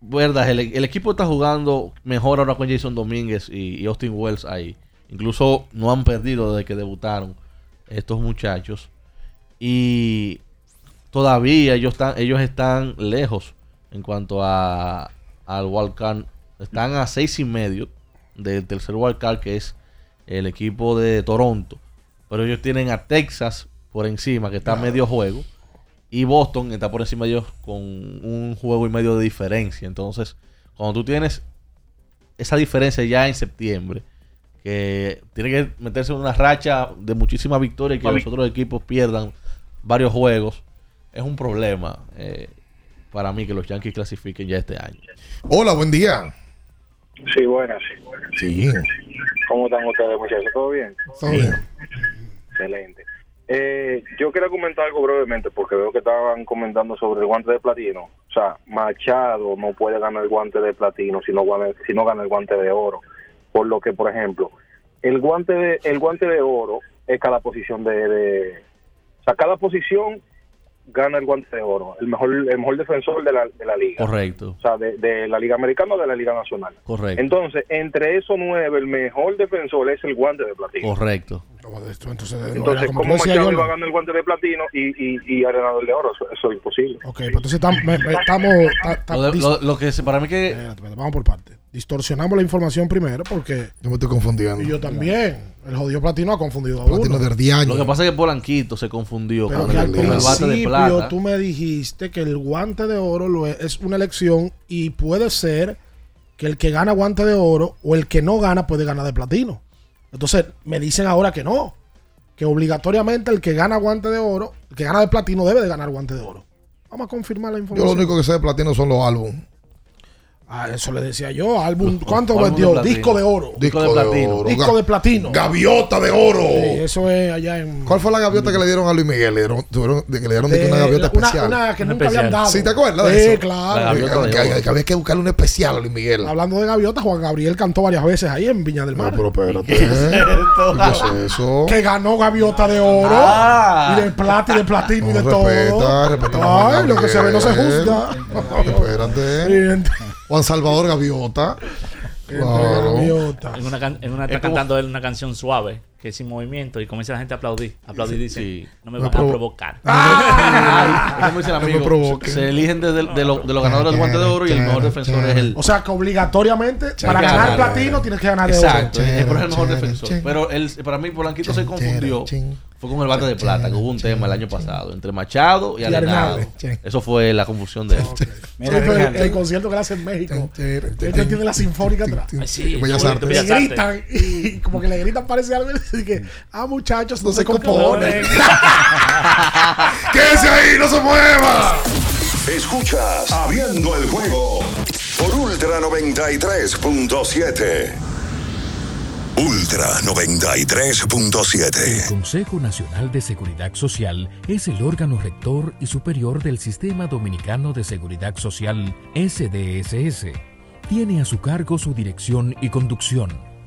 verdad, el, el equipo está jugando mejor ahora con Jason Domínguez y, y Austin Wells ahí. Incluso no han perdido desde que debutaron estos muchachos. Y todavía ellos están, ellos están lejos en cuanto a al wildcard. Están a seis y medio del tercer wildcard que es el equipo de Toronto. Pero ellos tienen a Texas por encima, que está a medio juego. Y Boston está por encima de ellos con un juego y medio de diferencia. Entonces, cuando tú tienes esa diferencia ya en septiembre, que tiene que meterse en una racha de muchísimas victorias y que los otros equipos pierdan varios juegos, es un problema eh, para mí que los Yankees clasifiquen ya este año. Hola, buen día. Sí, buenas. Sí. ¿Cómo están ustedes, muchachos? ¿Todo bien? Todo bien. Excelente. Eh, yo quería comentar algo brevemente porque veo que estaban comentando sobre el guante de platino. O sea, Machado no puede ganar el guante de platino si no gana, si no gana el guante de oro. Por lo que, por ejemplo, el guante de, el guante de oro es cada posición de, de- o sea, cada posición gana el guante de oro. El mejor, el mejor defensor de la, de la liga. Correcto, O sea, de, de la liga americana o de la liga nacional. correcto, Entonces, entre esos nueve, el mejor defensor es el guante de platino. correcto. Entonces, Entonces, como ¿cómo Machado iba a ganar el guante de platino y, y, y ha ganado el de oro? Eso, eso es imposible. Ok, pues entonces tam- me- me- estamos. ta- ta- Lo, que para mí que Espérate, espérate, vamos por parte. Distorsionamos la información primero porque. Yo me estoy confundiendo. Y yo también. El jodido platino ha confundido a Platino uno. Lo que pasa es que Polanquito se confundió Pero con que el, al con el bate de principio plata. tú me dijiste que el guante de oro lo es, es una elección y puede ser que el que gana guante de oro o el que no gana puede ganar de platino. Entonces me dicen ahora que no, que obligatoriamente el que gana guante de oro, el que gana de platino debe de ganar guante de oro. Vamos a confirmar la Yo información. lo único que sé de platino son los álbumes. Ah, eso le decía yo. Álbum, [laughs] ¿Cuánto álbum de vendió? Disco de oro. Disco de platino. Disco de platino. Gaviota de oro. Sí, eso es allá en. ¿Cuál fue la gaviota que le dieron a Luis Miguel? Le dieron, tuvieron- de que le dieron de una De- gaviota una- especial. una que nunca habían dado. ¿Sí te acuerdas de Sí, eso? claro. Que- que, que- que había que buscarle un especial a Luis Miguel. Hablando de gaviota, Juan Gabriel cantó varias veces ahí en Viña del Mar. pero espérate. ¿Qué es ¿Qué es eso? Que ganó gaviota de oro Ah. y de plata y de platino y de No, todo. respeta, Ay, lo que se ve no se juzga. Espérate. [laughs] Juan Salvador Gaviota. Claro. En una, can- en una Es está como- cantando él una canción suave, que sin movimiento, y comienza la gente a aplaudir. Aplaudir y dice, Sí. no me van a provo- provocar. Ah, es como dice el No me se eligen de, de- de los, de los ganadores del guante de oro y el mejor defensor es el. O sea que obligatoriamente para Ganar. platino tienes que ganar de oro. Exacto, es por el mejor defensor. Pero él, para mí, Polanquito se confundió. Fue con el bate de plata, que hubo un tema el año pasado entre Machado y Y Arenado. Eso fue la confusión de él. [laughs] El, el concierto que hace en México. Él tiene la sinfónica atrás. sí, Artes. gritan y como que le gritan parece algo [laughs] y que ah muchachos no, No se se componen. [laughs] ¡Quédese ahí! ¡No se mueva! Escuchas Abriendo el juego por Ultra 93.7. Ultra 93.7. El Consejo Nacional de Seguridad Social es el órgano rector y superior del Sistema Dominicano de Seguridad Social, SDSS. Tiene a su cargo su dirección y conducción,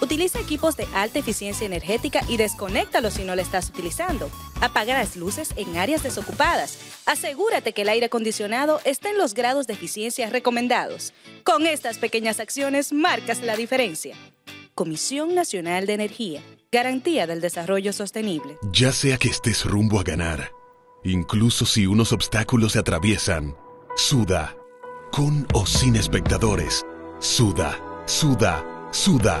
Utiliza equipos de alta eficiencia energética y desconéctalos si no lo estás utilizando. Apaga las luces en áreas desocupadas. Asegúrate que el aire acondicionado esté en los grados de eficiencia recomendados. Con estas pequeñas acciones marcas la diferencia. Comisión Nacional de Energía. Garantía del Desarrollo Sostenible. Ya sea que estés rumbo a ganar, incluso si unos obstáculos se atraviesan, suda, con o sin espectadores, suda, suda, suda,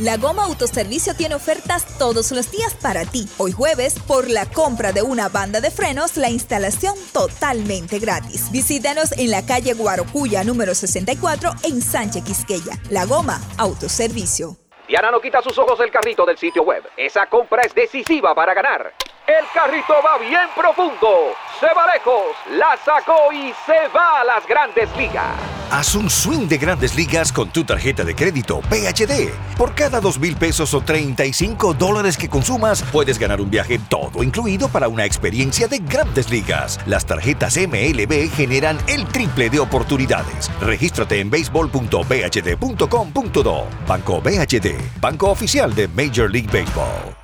La Goma Autoservicio tiene ofertas todos los días para ti. Hoy jueves, por la compra de una banda de frenos, la instalación totalmente gratis. Visítanos en la calle Guarocuya número 64 en Sánchez Quisqueya. La Goma Autoservicio. Diana no quita sus ojos del carrito del sitio web. Esa compra es decisiva para ganar. El carrito va bien profundo. Se va lejos. La sacó y se va a las grandes ligas. Haz un swing de grandes ligas con tu tarjeta de crédito PHD. Por cada dos mil pesos o 35 dólares que consumas, puedes ganar un viaje todo incluido para una experiencia de grandes ligas. Las tarjetas MLB generan el triple de oportunidades. Regístrate en baseball.bhd.com.do. Banco BHD, banco oficial de Major League Baseball.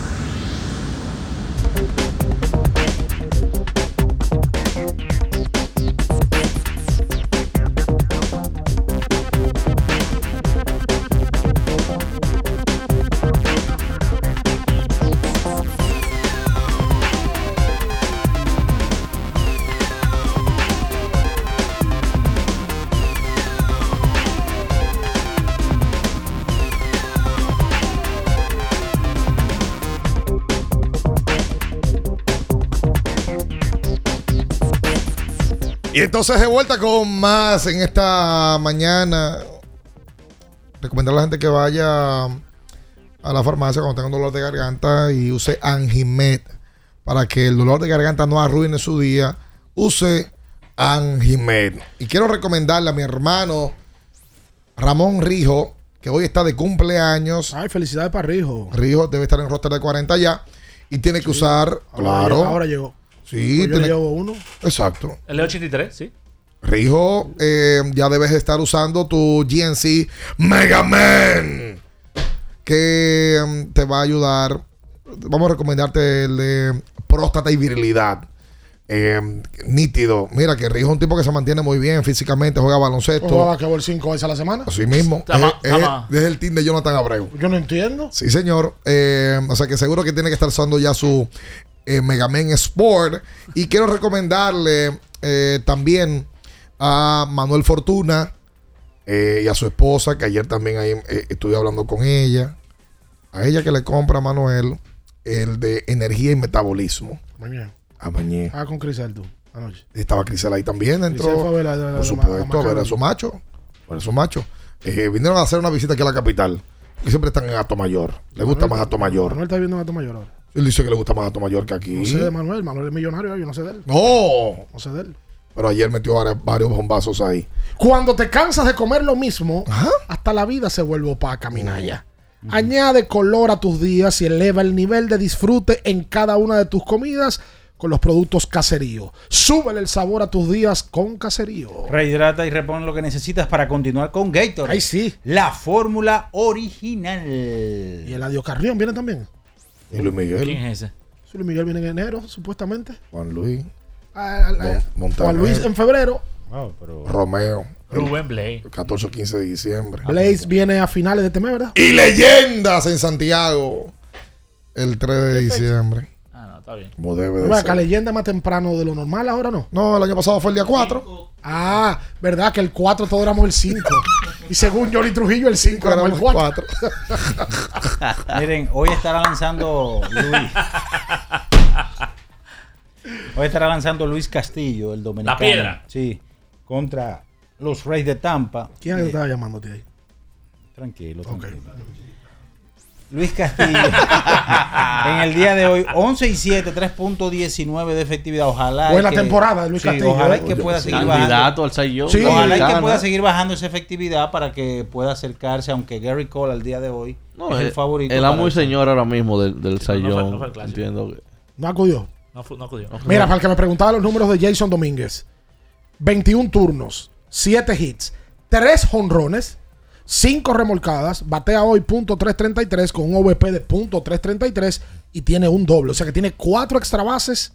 Y entonces de vuelta con más en esta mañana. Recomendar a la gente que vaya a la farmacia cuando tenga un dolor de garganta y use Angimed para que el dolor de garganta no arruine su día. Use Angimed. Y quiero recomendarle a mi hermano Ramón Rijo, que hoy está de cumpleaños. Ay, felicidades para Rijo. Rijo debe estar en roster de 40 ya y tiene que usar, Ahora claro. llegó- Ahora llegó. Sí, Pues yo tiene- llevo uno. Exacto. El de 83, sí. Rijo, eh, ya debes estar usando tu GNC Mega Man. Que mm, te va a ayudar. Vamos a recomendarte el de próstata y virilidad. Eh, nítido. Mira que Rijo es un tipo que se mantiene muy bien físicamente, juega baloncesto. Jugaba que por cinco veces a la semana. Así mismo. Tama- Es- es- tama. desde el team de Jonathan Abreu. Yo no entiendo. Sí, señor. Eh, o sea que seguro que tiene que estar usando ya su eh, Mega Man Sport. Y quiero recomendarle eh, también a Manuel Fortuna eh, y a su esposa, que ayer también ahí, eh, estuve hablando con ella. A ella que le compra a Manuel el de energía y metabolismo. Mañana. A Mañé. Ah, con anoche. Estaba Crisel ahí también. Entró, fue por supuesto, a ver a su macho. A ver a su macho. Vinieron a hacer una visita aquí a la capital. Que siempre están en Ato Mayor. Le gusta más Ato Mayor. Manuel está viendo a Gato Mayor ahora. Él dice que le gusta más Ato Mayor que aquí. No sé de Manuel. Manuel es millonario, yo no sé de él. No. No sé de él. Pero ayer metió varios, varios bombazos ahí. Cuando te cansas de comer lo mismo, hasta la vida se vuelve opaca, Minaya. Añade color a tus días y eleva el nivel de disfrute en cada una de tus comidas con los productos Caserío. Súbele el sabor a tus días con Caserío. Rehidrata y repon lo que necesitas para continuar con Gatorade. Ahí sí. La fórmula original. Y el Adiós Carrión viene también. Y Luis Miguel. ¿Quién es ese? Luis Miguel viene en enero, supuestamente. Juan Luis. Ah, ah, Mon- Montaner. Juan Luis en febrero. Romeo. Rubén Blade. 14 o 15 de diciembre. Blaze viene a finales de este mes, ¿verdad? Y leyendas en Santiago. El 3 de diciembre. Ah, no, está bien. Como debe de Bueno, ser. leyenda más temprano de lo normal, ahora no. No, el año pasado fue el día 4. Ah, verdad que el 4 todos éramos el 5. [laughs] y según Johnny Trujillo, el 5 éramos el [laughs] 4. Miren, hoy estará lanzando Luis. Hoy estará lanzando Luis Castillo, el dominicano. La piedra. Sí, contra los Reyes de Tampa. ¿Quién es que estaba llamándote ahí? Tranquilo, tranquilo. Luis Castillo. [laughs] en el día de hoy, 11 y 7, 3.19 de efectividad. Ojalá. Buena que- temporada de Luis sí, Castillo, Ojalá ¿eh? que pueda seguir Candidato bajando. al. Sí, ojalá y que pueda seguir bajando esa efectividad para que pueda acercarse, aunque Gary Cole al día de hoy No, es el el, favorito. el amo y el- señor ahora mismo del, del no fue- Saiyón. no fue el clásico. Entiendo que. No acudió. No, no acudió. Mira, para el que me preguntaba los números de Jason Domínguez: 21 turnos, 7 hits, 3 jonrones, 5 remolcadas, batea hoy punto .333 con un OVP de punto .333 y tiene un doble. O sea que tiene 4 extra bases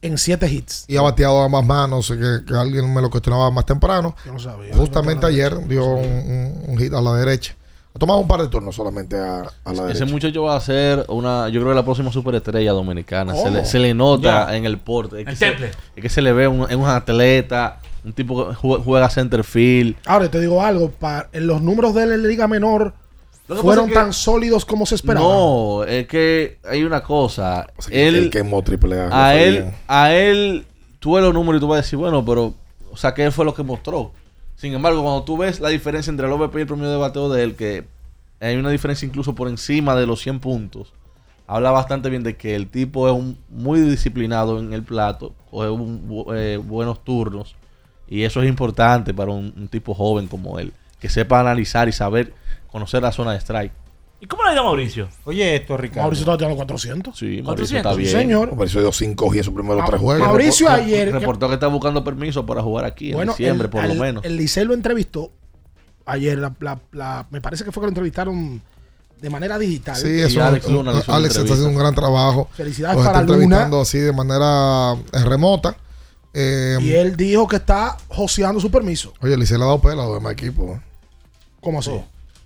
en 7 hits. Y ha bateado a más manos, que, que alguien me lo cuestionaba más temprano. Yo no sabía. Justamente ayer dio un, un- un hit a la derecha. Ha tomado un par de turnos solamente a, a la Ese derecha. muchacho va a ser una, yo creo que la próxima superestrella dominicana. Se le, ¿Cómo? se le nota Ya. en el porte. Es que, El se, temple. es que se le ve un, es un atleta, un tipo que jue- juega center field. Ahora te digo algo: pa- en los números de la Liga Menor que fueron es que- tan sólidos como se esperaba. No, es que hay una cosa. que él, él quemó triple A, a él, bien. a él, tú ves los números y tú vas a decir, bueno, pero, o sea, ¿qué fue lo que mostró? Sin embargo, cuando tú ves la diferencia entre el OVP y el promedio de bateo de él, que hay una diferencia incluso por encima de los 100 puntos, habla bastante bien de que el tipo es un- muy disciplinado en el plato, coge un eh, buenos turnos, y eso es importante para un, un tipo joven como él, que sepa analizar y saber conocer la zona de strike. ¿Y cómo le ha ido a Mauricio? Oye, esto, Ricardo. Mauricio está tirando 400. Sí, Mauricio 400. está bien. Sí, señor. Mauricio dio 5 y en sus primeros Ma- tres juegos. Mauricio Repor- ayer- Reportó que está buscando permiso para jugar aquí en diciembre, el- por lo menos. El Licey lo entrevistó ayer. la- la- la- me parece que fue que lo entrevistaron de manera digital. Sí, eso. Alex Luna Alex está haciendo un gran trabajo. Felicidades Los para está Luna. entrevistando así de manera eh, remota. Eh, Y él dijo que está joseando su permiso. Oye, el Licey le ha dado pela a los demás equipos. ¿eh? ¿Cómo así?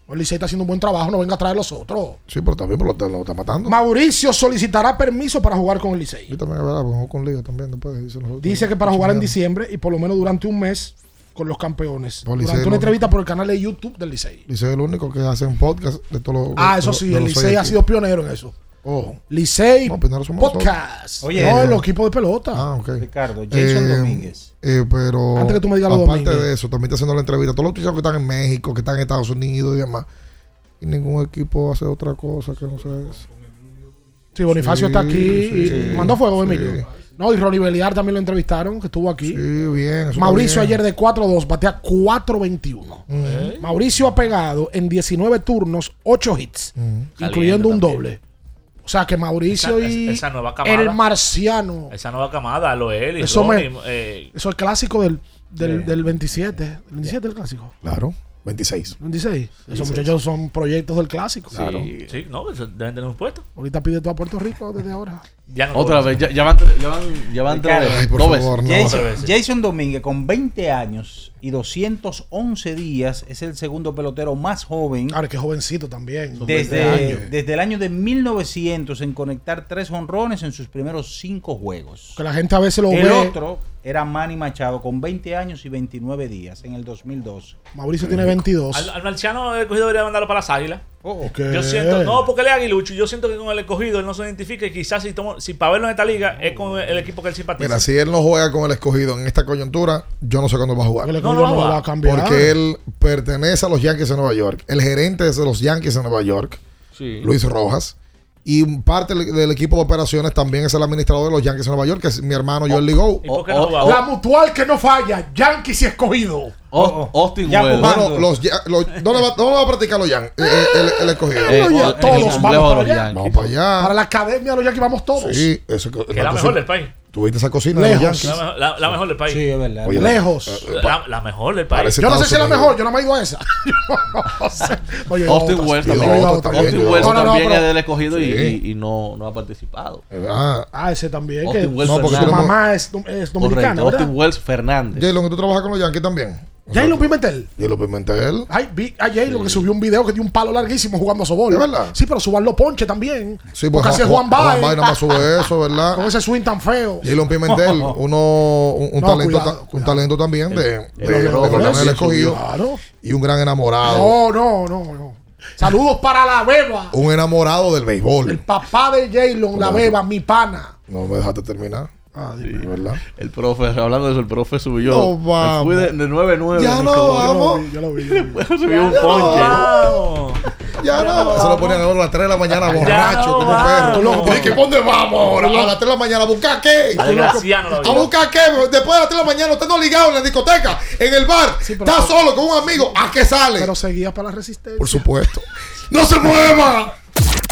El Licey está haciendo un buen trabajo, no venga a traer los otros. Sí, pero también lo, lo está matando. Mauricio solicitará permiso para jugar con el Licey. Yo también, ¿verdad? Porque juego con Liga también después. otros. Dice que para jugar en diciembre y por lo menos durante un mes con los campeones. Licey durante una entrevista por el canal de YouTube del Licey. Licey es el único que hace un podcast de todos los. Ah, eso sí, el Licey ha sido pionero en eso. Oh. Licey No, nosotros. Podcast. Oye, no, el equipo de pelota. Ah, ok. Ricardo, Jason Eh, Domínguez. eh, pero Antes que tú me digas lo aparte Domínguez. de eso, también está haciendo la entrevista. Todos los muchachos que están en México, que están en Estados Unidos y demás. Y ningún equipo hace otra cosa que no sea eso. Sí, Bonifacio Sí, está aquí y sí, mandó fuego, sí. Emilio. No, y Ronnie Beliar también lo entrevistaron, que estuvo aquí. Sí, bien. eso Mauricio bien. ayer de 4-2, batea 4-21. Ujú. Mauricio ha pegado en 19 turnos 8 hits, incluyendo un también. doble. O sea que Mauricio Esa- y esa nueva camada. el marciano. Esa nueva camada, lo él y Eso, me- Ronnie, eh, eso es el clásico del, del, Sí. del 27. ¿El 27 el clásico? Claro, 26. 26. Esos muchachos son proyectos del clásico. sí, sí, no, eso deben tener un puesto. Ahorita pide todo a Puerto Rico desde ahora. Ya no Otra vez, ya, ya van, ya van, ya van tres veces, favor, veces. no. Jason. Jason Domínguez, con 20 años y 211 días, es el segundo pelotero más joven Ahora que jovencito también. son 20 desde, desde el año de 1900 en conectar tres honrones en sus primeros cinco juegos. Que la gente a veces lo El ve. otro era Manny Machado con 20 años y 29 días en el 2002. Mauricio tiene 22. Al, al marciano el escogido debería mandarlo para las águilas. ¿Qué? Yo siento, no, porque él es aguilucho. Yo siento que con el escogido él no se identifica y quizás si, tomo, si para verlo en esta liga es con el equipo que él simpatiza. Mira, si él no juega con el escogido en esta coyuntura, yo no sé cuándo va a jugar. El No, escogido no, no, no, va a cambiar. Porque él pertenece a los Yankees de Nueva York. El gerente es de los Yankees de Nueva York, Sí. Luis Rojas. Y parte del, equipo de operaciones también es el administrador de los Yankees de Nueva York, que es mi hermano Joel Ligo. ¿Y por qué o- no o- jugaba? La mutual que no falla, Yankees y escogido. Aust- Austin Ya Wells. jugando. Bueno, los, ¿dónde, va, ¿Dónde va a practicar los Yankees? Eh, eh, el, el escogido. Eh, el- todos el vamos para de los allá. Yankees. Vamos para allá. Para la academia de los Yankees vamos todos. Sí, eso que. Que es la no, mejor del país. ¿Tuviste esa cocina de los Lejos. Yankees? La, mejor- la- la mejor del país. Sí, es verdad. Oye, Lejos. eh, La, la mejor del país. Parece- Yo no sé si es la mejor, yo no me he ido a esa. [laughs] no sé. Oye, Austin. Wells también. Austin Austin Wells No, no, no, también es del escogido y, no, no ha participado. Ah, ese también. Austin Wells No, porque su mamá es, es dominicana. Austin Wells Fernández. Jalen, ¿tú trabajas con los Yankees también? Jalen Pimentel. Jalen Pimentel. Ay, vi a Jalen que subió un video que dio un palo larguísimo jugando a sobol. ¿Es verdad? Sí, pero suban ponche también. Sí, porque así es Juan Juan Baez. Baez nada más sube [laughs] eso, ¿verdad? Con ese swing tan feo. Jalen Pimentel, [laughs] uno, un, un No, talento, cuidado, ta- un talento también de, de, el de sí, escogido Claro. y un gran enamorado. No, no, no, no. Saludos para la beba. Un enamorado del béisbol. El papá de Jalen, la beba, mi pana. No me dejaste terminar. Ah, Sí, ¿verdad? El profe, hablando de eso, el profe subió. No, me vamos. fui de, de 9-9. [laughs] Ya no, vamos. Yo lo vi, yo lo vi. Subió un ponche. Ya no. Se lo ponían ahora a las 3 de la mañana borracho como perro. Y que ¿dónde vamos ahora? A las 3 de la mañana a buscar qué? ¿A buscar qué? Después de las 3 de la mañana usted no ligado en la discoteca, en el bar. está solo con un amigo. ¿A qué sale? Pero seguía para la resistencia. Por supuesto. ¡No se mueva!